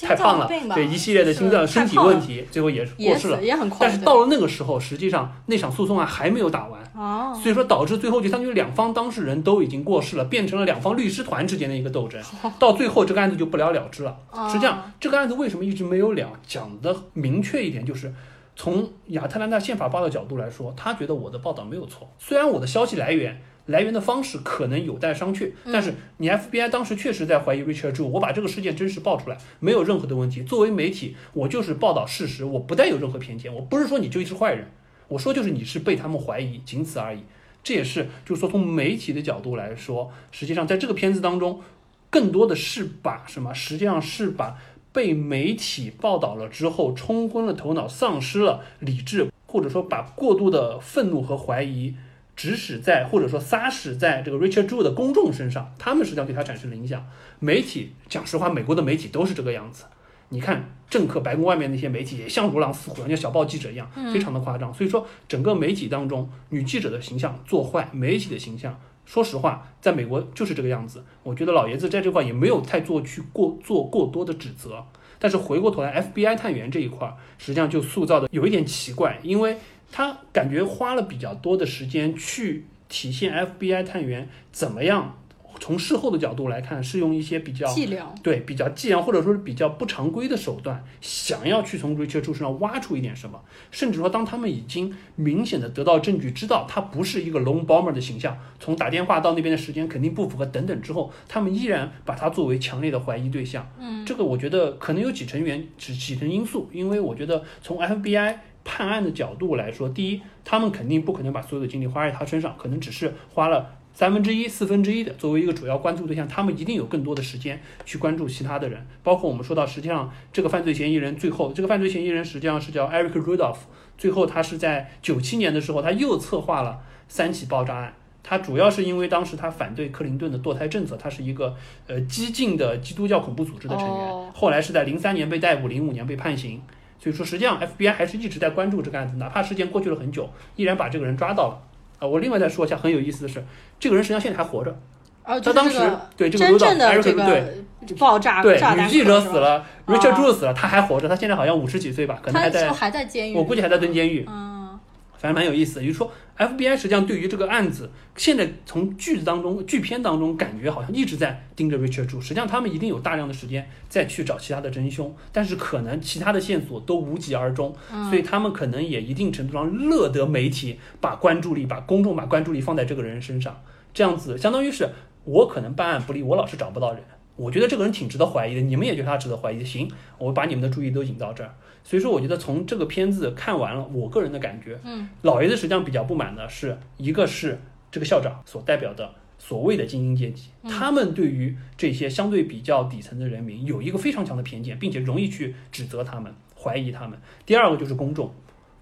[SPEAKER 1] 太胖了对一系列的心脏身体问题，最后也是过世了。
[SPEAKER 2] 也很快，
[SPEAKER 1] 但是到了那个时候，实际上那场诉讼案还没有打完，
[SPEAKER 2] 哦，
[SPEAKER 1] 所以说导致最后就相当于两方当事人都已经过世了，变成了两方律师团之间的一个斗争，到最后这个案子就不了了之了。
[SPEAKER 2] 哦
[SPEAKER 1] 实际上，这个案子为什么一直没有了？讲的明确一点，就是从亚特兰大宪法报的角度来说，他觉得我的报道没有错，虽然我的消息来源。来源的方式可能有待商榷，但是你 FBI 当时确实在怀疑 Richard Drew，我把这个事件真实报出来，没有任何的问题。作为媒体，我就是报道事实，我不带有任何偏见，我不是说你就一是坏人，我说就是你是被他们怀疑，仅此而已。这也是就是说从媒体的角度来说，实际上在这个片子当中，更多的是把什么？实际上是把被媒体报道了之后冲昏了头脑，丧失了理智，或者说把过度的愤怒和怀疑。指使在或者说撒使在这个 Richard Drew 的公众身上，他们实际上对他产生了影响。媒体讲实话，美国的媒体都是这个样子。你看政客白宫外面那些媒体也像如狼似虎，像小报记者一样，非常的夸张。所以说，整个媒体当中，女记者的形象做坏，媒体的形象，说实话，在美国就是这个样子。我觉得老爷子在这块也没有太做去过做过多的指责。但是回过头来，FBI 探员这一块，实际上就塑造的有一点奇怪，因为他感觉花了比较多的时间去体现 FBI 探员怎么样从事后的角度来看，是用一些比较
[SPEAKER 2] 伎俩，
[SPEAKER 1] 对比较伎俩或者说是比较不常规的手段，想要去从 Richard 身上挖出一点什么，甚至说当他们已经明显的得到证据，知道他不是一个 lone bomber 的形象，从打电话到那边的时间肯定不符合等等之后，他们依然把他作为强烈的怀疑对象。嗯，这个我觉得可能有几成原几几成因素，因为我觉得从 FBI 判案的角度来说，第一，他们肯定不可能把所有的精力花在他身上，可能只是花了。三分之一、四分之一的作为一个主要关注对象，他们一定有更多的时间去关注其他的人，包括我们说到，实际上这个犯罪嫌疑人最后，这个犯罪嫌疑人实际上是叫 Eric Rudolph，最后他是在九七年的时候，他又策划了三起爆炸案。他主要是因为当时他反对克林顿的堕胎政策，他是一个呃激进的基督教恐怖组织的成员，
[SPEAKER 2] 哦
[SPEAKER 1] 后来是在零三年被逮捕，零五年被判刑。所以说，实际上 FBI 还是一直在关注这个案子，哪怕时间过去了很久，依然把这个人抓到了。啊、我另外再说一下很有意思的是，这个人实际上现在还活着。他当时对这个
[SPEAKER 2] 真
[SPEAKER 1] Rudolph
[SPEAKER 2] 正的这
[SPEAKER 1] 对
[SPEAKER 2] 个爆炸
[SPEAKER 1] 对
[SPEAKER 2] 炸弹
[SPEAKER 1] 女记者死了，Richard
[SPEAKER 2] 哦
[SPEAKER 1] Drew 死了，他还活着，他现在好像五十几岁吧，可能还在？我估计还在蹲监狱。
[SPEAKER 2] 嗯，
[SPEAKER 1] 反正蛮有意思的，也就是说，FBI 实际上对于这个案子，现在从剧子当中、剧片当中，感觉好像一直在盯着 Richard Drew。实际上，他们一定有大量的时间再去找其他的真凶，但是可能其他的线索都无疾而终，所以他们可能也一定程度上乐得媒体把关注力、把公众把关注力放在这个人身上，这样子相当于是我可能办案不力，我老是找不到人。我觉得这个人挺值得怀疑的，你们也觉得他值得怀疑，行，我把你们的注意都引到这儿。所以说，我觉得从这个片子看完了，我个人的感觉，
[SPEAKER 2] 嗯，
[SPEAKER 1] 老爷子实际上比较不满的是，一个是这个校长所代表的所谓的精英阶级，他们对于这些相对比较底层的人民有一个非常强的偏见，并且容易去指责他们、怀疑他们。第二个就是公众，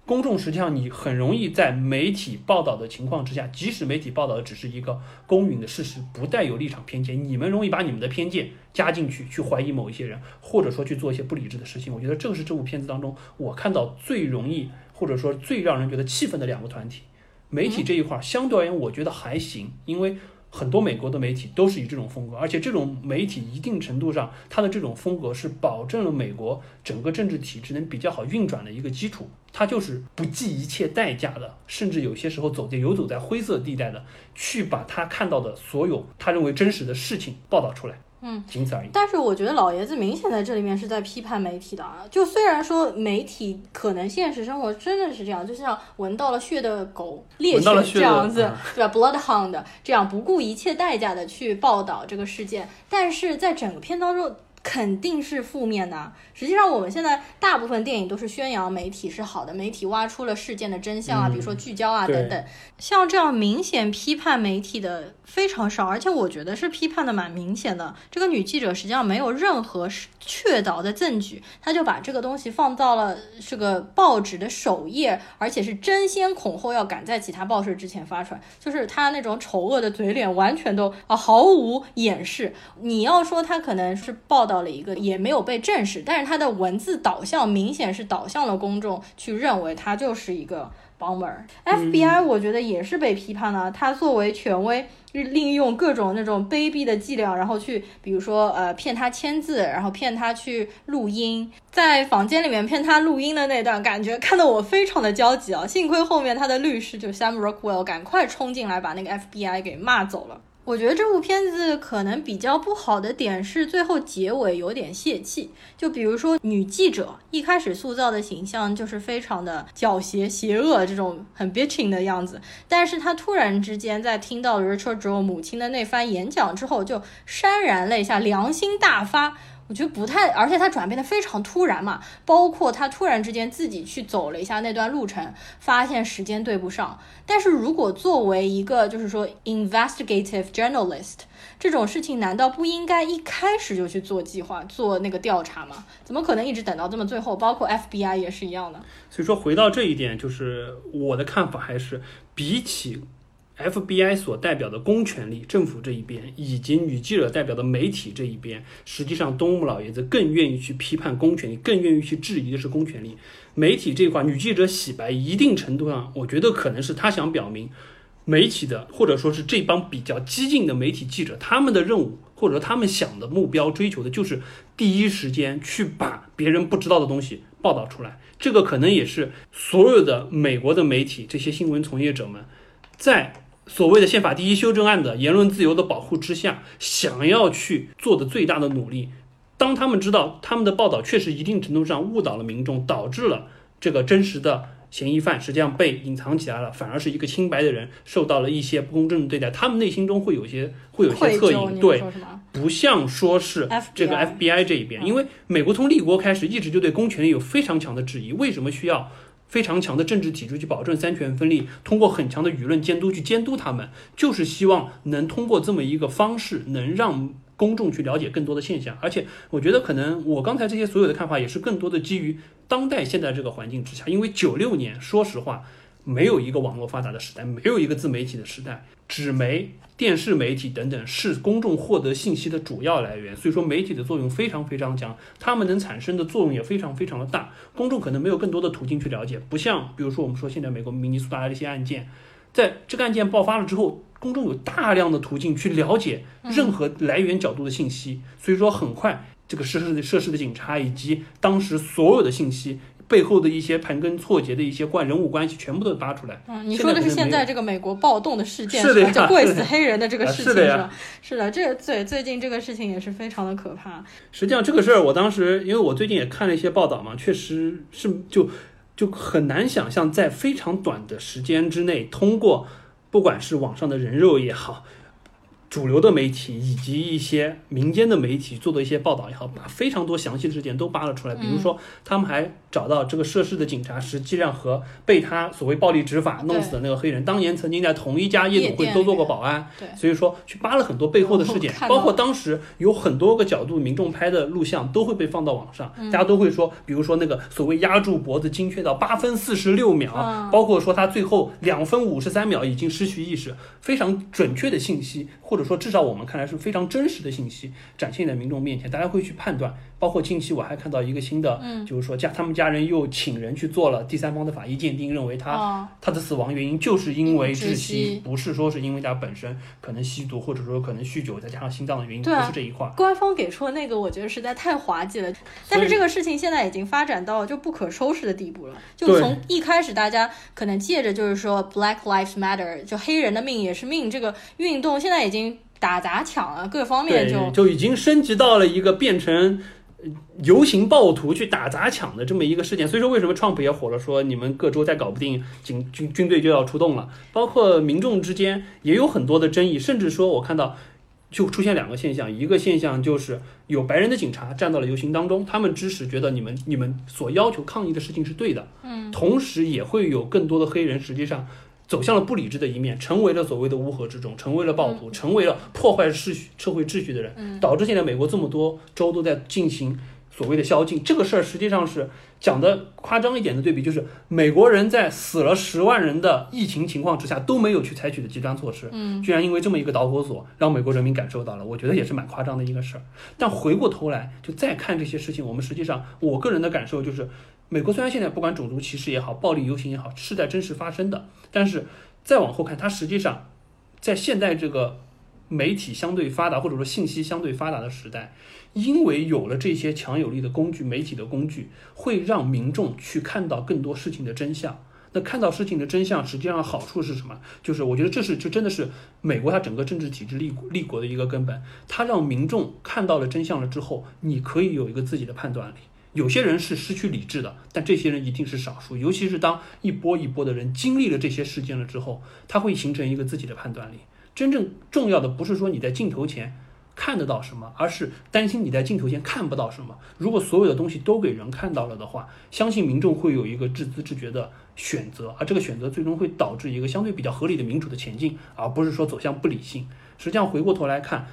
[SPEAKER 1] 公众实际上你很容易在媒体报道的情况之下，即使媒体报道的只是一个公允的事实，不带有立场偏见，你们容易把你们的偏见加进去，去怀疑某一些人，或者说去做一些不理智的事情。我觉得这是这部片子当中我看到最容易，或者说最让人觉得气愤的两个团体。媒体这一块儿相对而言，我觉得还行，因为。很多美国的媒体都是以这种风格，而且这种媒体一定程度上，它的这种风格是保证了美国整个政治体制能比较好运转的一个基础。它就是不计一切代价的，甚至有些时候走在游走在灰色地带的，去把他看到的所有他认为真实的事情报道出来。
[SPEAKER 2] 嗯，
[SPEAKER 1] 仅此而已。
[SPEAKER 2] 但是我觉得老爷子明显在这里面是在批判媒体的啊。就虽然说媒体可能现实生活真的是这样，就像闻到了血的狗猎
[SPEAKER 1] 犬
[SPEAKER 2] 这样子，对吧？Bloodhound 这样不顾一切代价的去报道这个事件，但是在整个片当中。肯定是负面的。实际上，我们现在大部分电影都是宣扬媒体是好的，媒体挖出了事件的真相啊，比如说聚焦啊等等。像这样明显批判媒体的非常少，而且我觉得是批判的蛮明显的。这个女记者实际上没有任何确凿的证据，她就把这个东西放到了这个报纸的首页，而且是争先恐后要赶在其他报社之前发出来。就是她那种丑恶的嘴脸，完全都啊毫无掩饰。你要说她可能是报。道了一个也没有被证实，但是她的文字导向明显是导向了公众去认为她就是一个 bomber。FBI 我觉得也是被批判了，他作为权威，利用各种那种卑鄙的伎俩，然后去比如说呃骗他签字，然后骗他去录音，在房间里面骗他录音的那段，感觉看得我非常的焦急啊！幸亏后面他的律师就 Sam Rockwell 赶快冲进来把那个 FBI 给骂走了。我觉得这部片子可能比较不好的点是最后结尾有点泄气，就比如说女记者一开始塑造的形象就是非常的狡黠、邪恶这种很 bitching 的样子，但是她突然之间在听到 Richard j o e 母亲的那番演讲之后，就潸然泪下，良心大发。我觉得不太，而且他转变的非常突然嘛，包括他突然之间自己去走了一下那段路程，发现时间对不上。但是如果作为一个就是说 investigative journalist 这种事情，难道不应该一开始就去做计划、做那个调查吗？怎么可能一直等到这么最后？包括 FBI 也是一样的。
[SPEAKER 1] 所以说回到这一点，就是我的看法还是比起。FBI 所代表的公权力，政府这一边，以及女记者代表的媒体这一边，实际上东木老爷子更愿意去批判公权力，更愿意去质疑的是公权力。媒体这块，女记者洗白，一定程度上，我觉得可能是他想表明，媒体的或者说是这帮比较激进的媒体记者，他们的任务或者说他们想的目标追求的就是第一时间去把别人不知道的东西报道出来。这个可能也是所有的美国的媒体这些新闻从业者们在。所谓的宪法第一修正案的言论自由的保护之下，想要去做的最大的努力，当他们知道他们的报道确实一定程度上误导了民众，导致了这个真实的嫌疑犯实际上被隐藏起来了，反而是一个清白的人受到了一些不公正的对待，他们内心中会有些会有些恻隐，对，不像说是这个 FBI 这一边，因为美国从立国开始一直就对公权力有非常强的质疑，为什么需要？非常强的政治体制去保证三权分立，通过很强的舆论监督去监督他们，就是希望能通过这么一个方式，能让公众去了解更多的现象。而且，我觉得可能我刚才这些所有的看法，也是更多的基于当代现在这个环境之下，因为九六年，说实话。没有一个网络发达的时代，没有一个自媒体的时代，纸媒、电视媒体等等是公众获得信息的主要来源。所以说，媒体的作用非常非常强，他们能产生的作用也非常非常的大。公众可能没有更多的途径去了解，不像比如说我们说现在美国明尼苏达的一些案件，在这个案件爆发了之后，公众有大量的途径去了解任何来源角度的信息。所以说，很快这个涉事的涉事的警察以及当时所有的信息。背后的一些盘根错节的一些关人物关系，全部都扒出来。
[SPEAKER 2] 嗯，你说的是现在这个美国暴动的事件，
[SPEAKER 1] 是的
[SPEAKER 2] 就跪死黑人的这个事情，
[SPEAKER 1] 是
[SPEAKER 2] 吧？是的，这个最最近这个事情也是非常的可怕。
[SPEAKER 1] 实际上这个事儿，我当时因为我最近也看了一些报道嘛，确实是就就很难想象，在非常短的时间之内，通过不管是网上的人肉也好。主流的媒体以及一些民间的媒体做的一些报道也好，把非常多详细的事件都扒了出来。比如说，他们还找到这个涉事的警察，实际上和被他所谓暴力执法弄死的那个黑人，当年曾经在同一家夜总会都做过保安。
[SPEAKER 2] 对，
[SPEAKER 1] 所以说去扒了很多背后的事件，包括当时有很多个角度，民众拍的录像都会被放到网上，大家都会说，比如说那个所谓压住脖子精确到八分四十六秒，包括说他最后两分五十三秒已经失去意识，非常准确的信息，或者说至少我们看来是非常真实的信息展现在民众面前，大家会去判断。包括近期我还看到一个新的，就是说家他们家人又请人去做了第三方的法医鉴定，认为他他的死亡原因就是因为窒息，不是说是因为他本身可能吸毒或者说可能酗酒再加上心脏的原因，不是这一块。
[SPEAKER 2] 官方给出的那个我觉得实在太滑稽了，但是这个事情现在已经发展到就不可收拾的地步了。就从一开始大家可能借着就是说 Black Lives Matter，就黑人的命也是命这个运动，现在已经打砸抢了各方面就
[SPEAKER 1] 就已经升级到了一个变成。游行暴徒去打砸抢的这么一个事件，所以说为什么 Trump 也火了，说你们各州再搞不定，警军军队就要出动了。包括民众之间也有很多的争议，甚至说我看到就出现两个现象，一个现象就是有白人的警察站到了游行当中，他们支持觉得你们你们所要求抗议的事情是对的，
[SPEAKER 2] 嗯，
[SPEAKER 1] 同时也会有更多的黑人实际上。走向了不理智的一面，成为了所谓的乌合之众，成为了暴徒，成为了破坏秩序、社会秩序的人，导致现在美国这么多州都在进行所谓的宵禁。这个事儿实际上是讲的夸张一点的对比，就是美国人在死了十万人的疫情情况之下都没有去采取的极端措施，
[SPEAKER 2] 嗯，
[SPEAKER 1] 居然因为这么一个导火索让美国人民感受到了，我觉得也是蛮夸张的一个事儿。但回过头来就再看这些事情，我们实际上我个人的感受就是，美国虽然现在不管种族歧视也好，暴力游行也好，是在真实发生的，但是。再往后看，它实际上在现在这个媒体相对发达或者说信息相对发达的时代，因为有了这些强有力的工具，媒体的工具会让民众去看到更多事情的真相。那看到事情的真相，实际上好处是什么？就是我觉得这是就真的是美国它整个政治体制立立国的一个根本。它让民众看到了真相了之后，你可以有一个自己的判断力。有些人是失去理智的，但这些人一定是少数。尤其是当一波一波的人经历了这些事件了之后，他会形成一个自己的判断力。真正重要的不是说你在镜头前看得到什么，而是担心你在镜头前看不到什么。如果所有的东西都给人看到了的话，相信民众会有一个自知自觉的选择，而这个选择最终会导致一个相对比较合理的民主的前进，而不是说走向不理性。实际上回过头来看。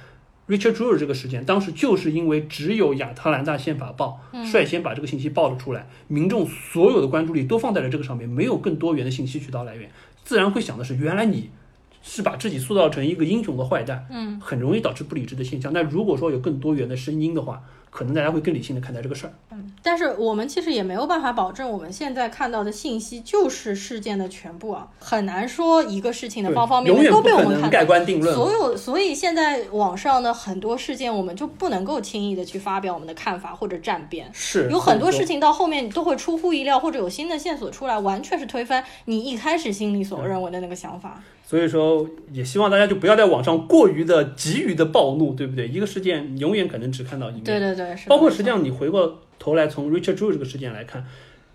[SPEAKER 1] Richard Jewell 这个事件，当时就是因为只有亚特兰大宪法报率先把这个信息报了出来，民众所有的关注力都放在了这个上面，没有更多元的信息渠道来源，自然会想的是，原来你是把自己塑造成一个英雄的坏蛋，
[SPEAKER 2] 嗯，
[SPEAKER 1] 很容易导致不理智的现象。那如果说有更多元的声音的话，可能大家会更理性的看待这个事儿，
[SPEAKER 2] 嗯，但是我们其实也没有办法保证我们现在看到的信息就是事件的全部啊，很难说一个事情的方方面面都被我们看
[SPEAKER 1] 盖棺定论。
[SPEAKER 2] 所有，所以现在网上的很多事件，我们就不能够轻易的去发表我们的看法或者站边，
[SPEAKER 1] 是
[SPEAKER 2] 有很多事情到后面都会出乎意料，或者有新的线索出来，完全是推翻你一开始心里所认为的那个想法。
[SPEAKER 1] 所以说，也希望大家就不要在网上过于的急于的暴怒，对不对？一个事件永远可能只看到一面。
[SPEAKER 2] 对对对，
[SPEAKER 1] 包括实际上你回过头来从 Richard Drew 这个事件来看，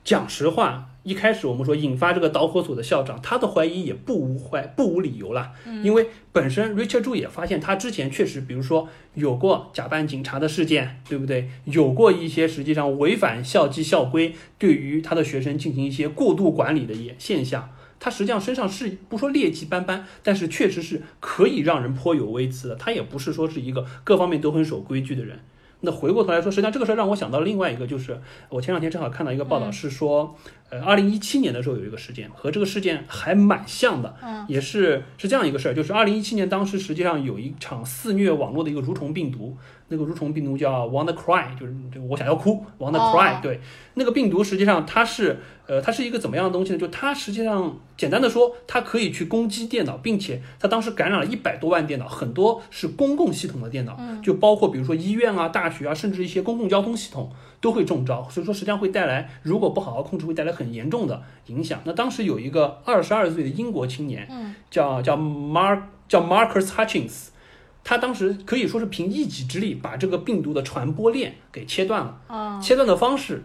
[SPEAKER 1] 讲实话，一开始我们说引发这个导火索的校长，他的怀疑也不无怀不无理由了，因为本身 Richard Drew 也发现他之前确实，比如说有过假扮警察的事件，对不对？有过一些实际上违反校纪校规，对于他的学生进行一些过度管理的也现象。他实际上身上是不说劣迹斑斑，但是确实是可以让人颇有微词的。他也不是说是一个各方面都很守规矩的人。那回过头来说，实际上这个事儿让我想到另外一个，就是我前两天正好看到一个报道，是说，呃，二零一七年的时候有一个事件，和这个事件还蛮像的，也是是这样一个事儿，就是二零一七年当时实际上有一场肆虐网络的一个蠕虫病毒。那个蠕虫病毒叫 Wanna Cry，就是我想要哭，Wanna Cry。对，那个病毒实际上它是，呃，它是一个怎么样的东西呢？就它实际上简单的说，它可以去攻击电脑，并且它当时感染了一百多万电脑，很多是公共系统的电脑，就包括比如说医院啊、大学啊，甚至一些公共交通系统都会中招。所以说实际上会带来，如果不好好控制，会带来很严重的影响。那当时有一个二十二岁的英国青年，叫叫 Mark 叫 Marcus Hutchins。他当时可以说是凭一己之力把这个病毒的传播链给切断了。切断的方式，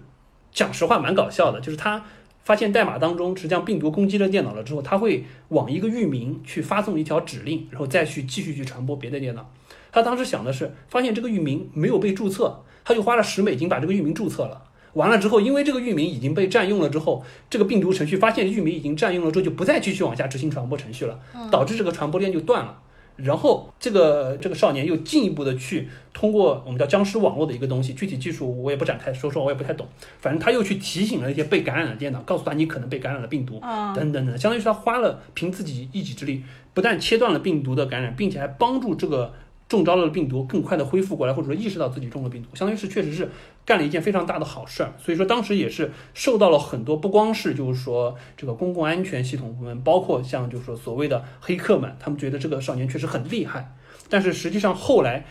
[SPEAKER 1] 讲实话蛮搞笑的，就是他发现代码当中实际上病毒攻击了电脑了之后，他会往一个域名去发送一条指令，然后再去继续去传播别的电脑。他当时想的是，发现这个域名没有被注册，他就花了十美金把这个域名注册了。完了之后，因为这个域名已经被占用了之后，这个病毒程序发现域名已经占用了之后，就不再继续往下执行传播程序了，导致这个传播链就断了。然后这个这个少年又进一步的去通过我们叫僵尸网络的一个东西，具体技术我也不展开说说，我也不太懂。反正他又去提醒了一些被感染的电脑，告诉他你可能被感染了病毒，等等等，相当于是他花了凭自己一己之力，不但切断了病毒的感染，并且还帮助这个。中招了的病毒更快的恢复过来，或者说意识到自己中了病毒，相当于是确实是干了一件非常大的好事儿。所以说当时也是受到了很多，不光是就是说这个公共安全系统部门，包括像就是说所谓的黑客们，他们觉得这个少年确实很厉害。但是实际上后来，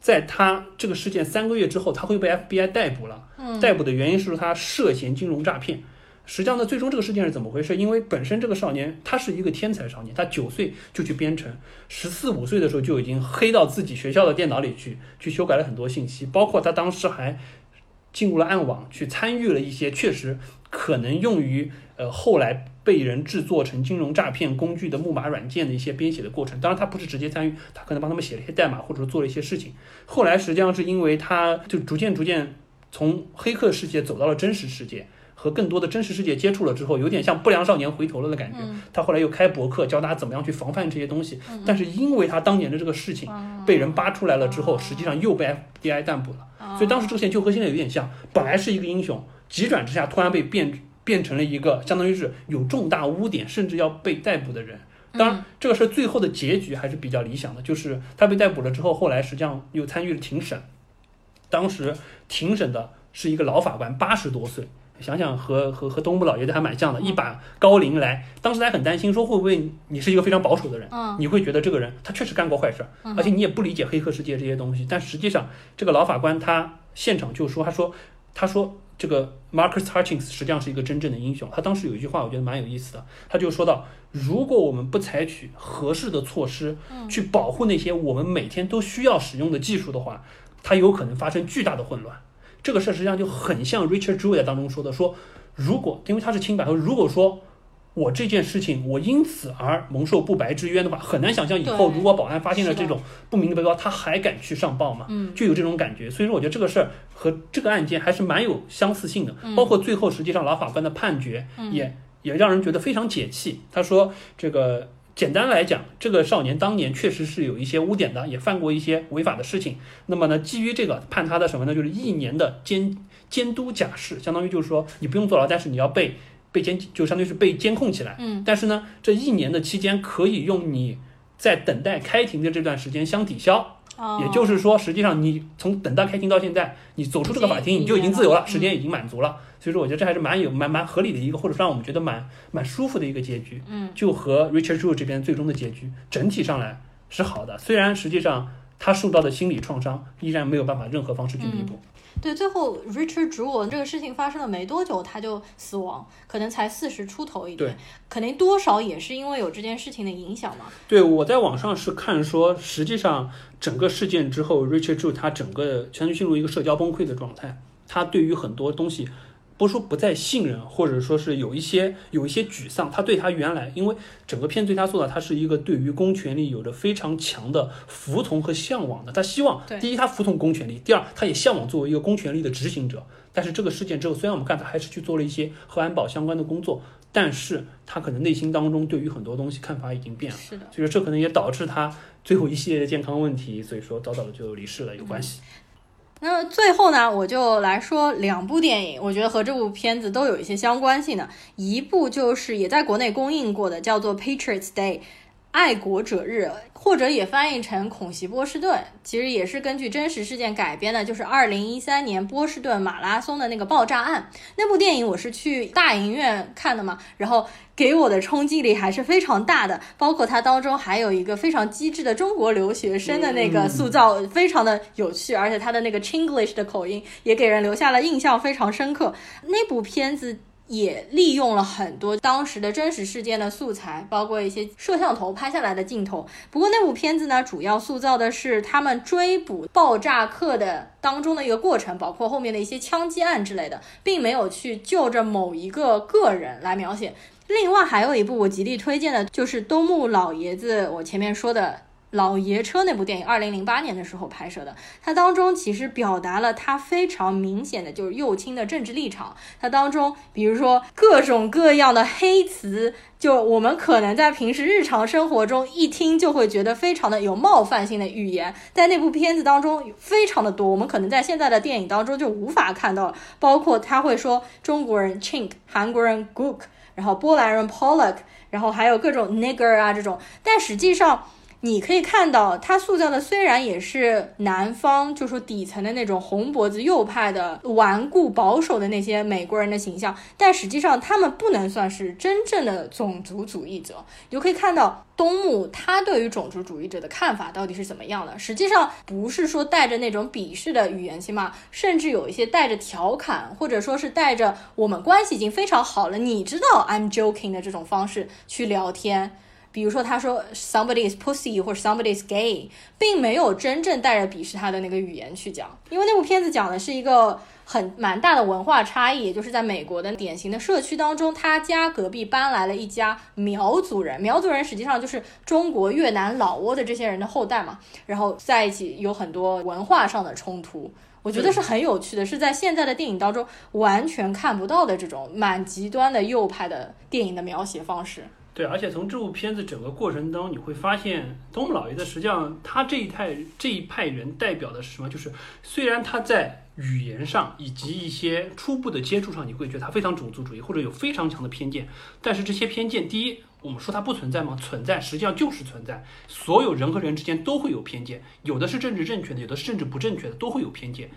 [SPEAKER 1] 在他这个事件三个月之后，他会被 FBI 逮捕了。逮捕的原因是说他涉嫌金融诈骗。实际上呢，最终这个事件是怎么回事？因为本身这个少年他是一个天才少年，他九岁就去编程，十四五岁的时候就已经黑到自己学校的电脑里去，去修改了很多信息，包括他当时还进入了暗网，去参与了一些确实可能用于呃后来被人制作成金融诈骗工具的木马软件的一些编写的过程。当然他不是直接参与，他可能帮他们写了一些代码，或者说做了一些事情。后来实际上是因为他就逐渐逐渐从黑客世界走到了真实世界。和更多的真实世界接触了之后，有点像不良少年回头了的感觉。他后来又开博客，教大家怎么样去防范这些东西。但是因为他当年的这个事情被人扒出来了之后，实际上又被 FBI 逮捕了。所以当时这个事件就和现在有点像，本来是一个英雄，急转直下，突然被变变成了一个相当于是有重大污点，甚至要被逮捕的人。当然，这个事最后的结局还是比较理想的，就是他被逮捕了之后，后来实际上又参与了庭审。当时庭审的是一个老法官，八十多岁。想想和和和东部老爷子还蛮像的，一把高龄来，当时还很担心，说会不会你是一个非常保守的人，你会觉得这个人他确实干过坏事，而且你也不理解黑客世界这些东西。但实际上，这个老法官他现场就说，他说他说这个 Marcus Hutchins 实际上是一个真正的英雄。他当时有一句话，我觉得蛮有意思的，他就说到，如果我们不采取合适的措施去保护那些我们每天都需要使用的技术的话，它有可能发生巨大的混乱。这个事儿实际上就很像 Richard 在当中说的，说如果因为他是清白，说如果说我这件事情我因此而蒙受不白之冤的话，很难想象以后如果保安发现了这种不明的背包，他还敢去上报吗？
[SPEAKER 2] 嗯，
[SPEAKER 1] 就有这种感觉。所以说，我觉得这个事儿和这个案件还是蛮有相似性的。包括最后实际上老法官的判决也也让人觉得非常解气。他说这个。简单来讲，这个少年当年确实是有一些污点的，也犯过一些违法的事情。那么呢，基于这个判他的什么呢？就是一年的监监督假释，相当于就是说你不用坐牢，但是你要被被监，就相当于是被监控起来。
[SPEAKER 2] 嗯。
[SPEAKER 1] 但是呢，这一年的期间可以用你在等待开庭的这段时间相抵消。也就是说，实际上你从等待开庭到现在，你走出这个法庭，你就已经自由了，时间已经满足了。所以说，我觉得这还是蛮有蛮蛮合理的一个，或者说让我们觉得蛮蛮舒服的一个结局。
[SPEAKER 2] 嗯，
[SPEAKER 1] 就和 Richard Drew 这边最终的结局整体上来是好的，虽然实际上他受到的心理创伤依然没有办法任何方式去弥补。
[SPEAKER 2] 对，最后 Richard Drew 这个事情发生了没多久，他就死亡，可能才四十出头一点，肯定多少也是因为有这件事情的影响嘛。
[SPEAKER 1] 对，我在网上是看说，实际上整个事件之后，Richard Drew 他整个全都进入一个社交崩溃的状态，他对于很多东西。不是说不再信任，或者说是有一些有一些沮丧。他对他原来，因为整个片对他做的，他是一个对于公权力有着非常强的服从和向往的。他希望，第一，他服从公权力；第二，他也向往作为一个公权力的执行者。但是这个事件之后，虽然我们看他还是去做了一些和安保相关的工作，但是他可能内心当中对于很多东西看法已经变了。
[SPEAKER 2] 是的，
[SPEAKER 1] 所以说这可能也导致他最后一系列的健康问题，所以说早早的就离世了，有关系。
[SPEAKER 2] 那么最后呢，我就来说两部电影，我觉得和这部片子都有一些相关性的。一部就是也在国内公映过的，叫做《Patriots Day》。爱国者日，或者也翻译成恐袭波士顿，其实也是根据真实事件改编的，就是二零一三年波士顿马拉松的那个爆炸案。那部电影我是去大影院看的嘛，然后给我的冲击力还是非常大的。包括它当中还有一个非常机智的中国留学生的那个塑造，非常的有趣，而且他的那个 Chinglish 的口音也给人留下了印象非常深刻。那部片子。也利用了很多当时的真实事件的素材，包括一些摄像头拍下来的镜头。不过那部片子呢，主要塑造的是他们追捕爆炸客的当中的一个过程，包括后面的一些枪击案之类的，并没有去就着某一个个人来描写。另外还有一部我极力推荐的，就是东木老爷子，我前面说的。老爷车那部电影，二零零八年的时候拍摄的，它当中其实表达了他非常明显的就是右倾的政治立场。它当中，比如说各种各样的黑词，就我们可能在平时日常生活中一听就会觉得非常的有冒犯性的语言，在那部片子当中非常的多，我们可能在现在的电影当中就无法看到。包括他会说中国人 chink，韩国人 gook，然后波兰人 pollock，然后还有各种 nigger 啊这种，但实际上。你可以看到，他塑造的虽然也是南方，就说底层的那种红脖子右派的顽固保守的那些美国人的形象，但实际上他们不能算是真正的种族主义者。你就可以看到东木他对于种族主义者的看法到底是怎么样的。实际上不是说带着那种鄙视的语言去骂，甚至有一些带着调侃，或者说是带着我们关系已经非常好了，你知道 I'm joking 的这种方式去聊天。比如说，他说 somebody is pussy 或者 somebody is gay，并没有真正带着鄙视他的那个语言去讲，因为那部片子讲的是一个很蛮大的文化差异，也就是在美国的典型的社区当中，他家隔壁搬来了一家苗族人，苗族人实际上就是中国、越南、老挝的这些人的后代嘛，然后在一起有很多文化上的冲突，我觉得是很有趣的，是在现在的电影当中完全看不到的这种蛮极端的右派的电影的描写方式。
[SPEAKER 1] 对，而且从这部片子整个过程当中，你会发现东木老爷子实际上他这一派这一派人代表的是什么？就是虽然他在语言上以及一些初步的接触上，你会觉得他非常种族主义或者有非常强的偏见，但是这些偏见，第一，我们说它不存在吗？存在，实际上就是存在。所有人和人之间都会有偏见，有的是政治正确的，有的是政治不正确的，都会有偏见。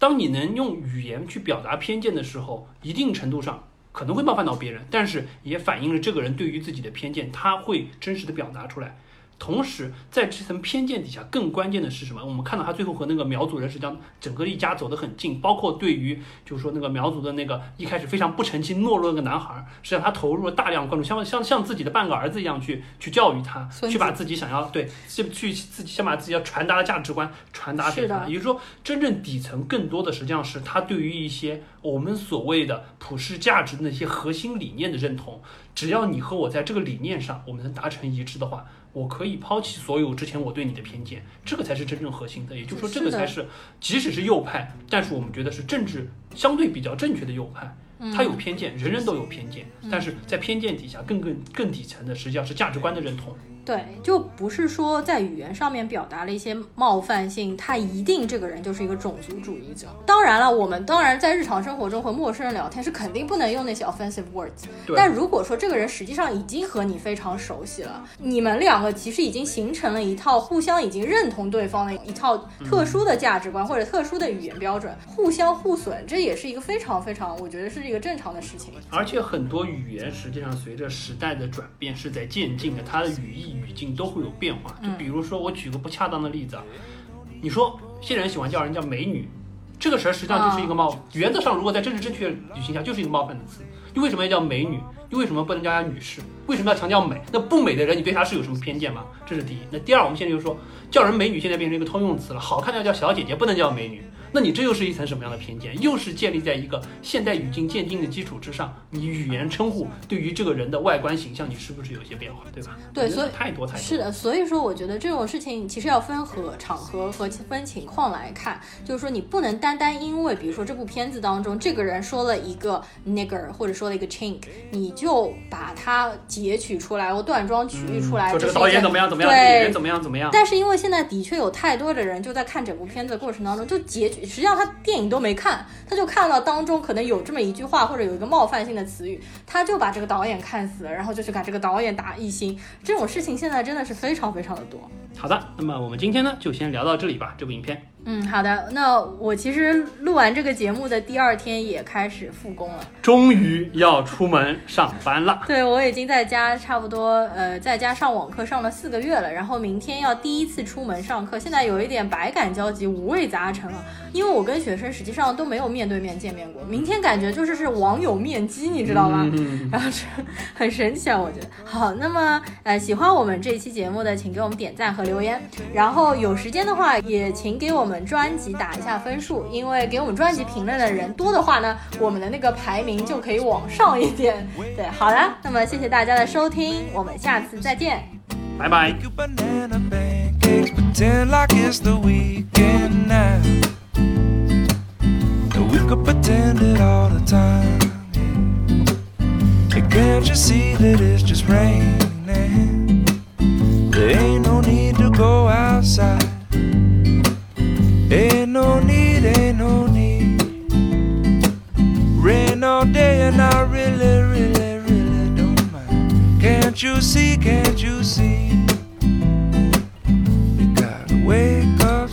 [SPEAKER 1] 当你能用语言去表达偏见的时候，一定程度上。可能会冒犯到别人，但是也反映了这个人对于自己的偏见，他会真实的表达出来。同时，在这层偏见底下，更关键的是什么？我们看到他最后和那个苗族人实际上整个一家走得很近，包括对于就是说那个苗族的那个一开始非常不成器、懦弱的那个男孩，实际上他投入了大量关注，像像像自己的半个儿子一样去去教育他，去把自己想要对去去自己想把自己要传达的价值观传达给他。也就是说，真正底层更多的实际上是他对于一些我们所谓的普世价值的那些核心理念的认同。只要你和我在这个理念上我们能达成一致的话。我可以抛弃所有之前我对你的偏见，这个才是真正核心的。也就是说，这个才是，即使是右派，但是我们觉得是政治相对比较正确的右派。他有偏见，人人都有偏见，但是在偏见底下，更更更底层的实际上是价值观的认同。
[SPEAKER 2] 对，就不是说在语言上面表达了一些冒犯性，他一定这个人就是一个种族主义者。当然了，我们当然在日常生活中和陌生人聊天是肯定不能用那些 offensive words。但如果说这个人实际上已经和你非常熟悉了，你们两个其实已经形成了一套互相已经认同对方的一套特殊的价值观或者特殊的语言标准，互相互损，这也是一个非常非常，我觉得是一个正常的事情。
[SPEAKER 1] 而且很多语言实际上随着时代的转变是在渐进的，它的语义。语境都会有变化，就比如说我举个不恰当的例子啊，你说现在人喜欢叫人叫美女，这个词儿实际上就是一个冒，原则上如果在政治正确语境下就是一个冒犯的词。你为什么要叫美女？你为什么不能叫她女士？为什么要强调美？那不美的人你对她是有什么偏见吗？这是第一。那第二，我们现在就说叫人美女现在变成一个通用词了，好看的要叫小姐姐，不能叫美女。那你这又是一层什么样的偏见？又是建立在一个现代语境鉴定的基础之上，你语言称呼对于这个人的外观形象，你是不是有一些变化，对吧？
[SPEAKER 2] 对，所以
[SPEAKER 1] 太多太多。
[SPEAKER 2] 是的，所以说我觉得这种事情其实要分和场合和分情况来看，就是说你不能单单因为比如说这部片子当中这个人说了一个 nigger 或者说了一个 chink，你就把它截取出来或断章取义出来，
[SPEAKER 1] 说这个导演怎么样怎么样，
[SPEAKER 2] 对，
[SPEAKER 1] 演员怎么样怎么样。
[SPEAKER 2] 但是因为现在的确有太多的人就在看整部片子的过程当中就截取。实际上他电影都没看，他就看到当中可能有这么一句话或者有一个冒犯性的词语，他就把这个导演看死了，然后就去把这个导演打一星。这种事情现在真的是非常非常的多。
[SPEAKER 1] 好的，那么我们今天呢就先聊到这里吧。这部影片。
[SPEAKER 2] 嗯，好的。那我其实录完这个节目的第二天也开始复工了，
[SPEAKER 1] 终于要出门上班了。
[SPEAKER 2] 对我已经在家差不多呃在家上网课上了四个月了，然后明天要第一次出门上课，现在有一点百感交集、五味杂陈了。因为我跟学生实际上都没有面对面见面过，明天感觉就是是网友面基，你知道吗？
[SPEAKER 1] 嗯
[SPEAKER 2] 然后是很神奇啊，我觉得。好，那么呃，喜欢我们这一期节目的，请给我们点赞和留言。然后有时间的话，也请给我们专辑打一下分数，因为给我们专辑评论的人多的话呢，我们的那个排名就可以往上一点。对，好的，那么谢谢大家的收听，我们下次再见。
[SPEAKER 1] 拜拜。
[SPEAKER 3] You banana pancakes, pretend like it's the weekend now. And we could pretend it all the time. And can't you see that it's just raining? There ain't no need to go outside. Ain't no need, ain't no need. Rain all day and I really, really, really don't mind. Can't you see, can't you see? You gotta wake way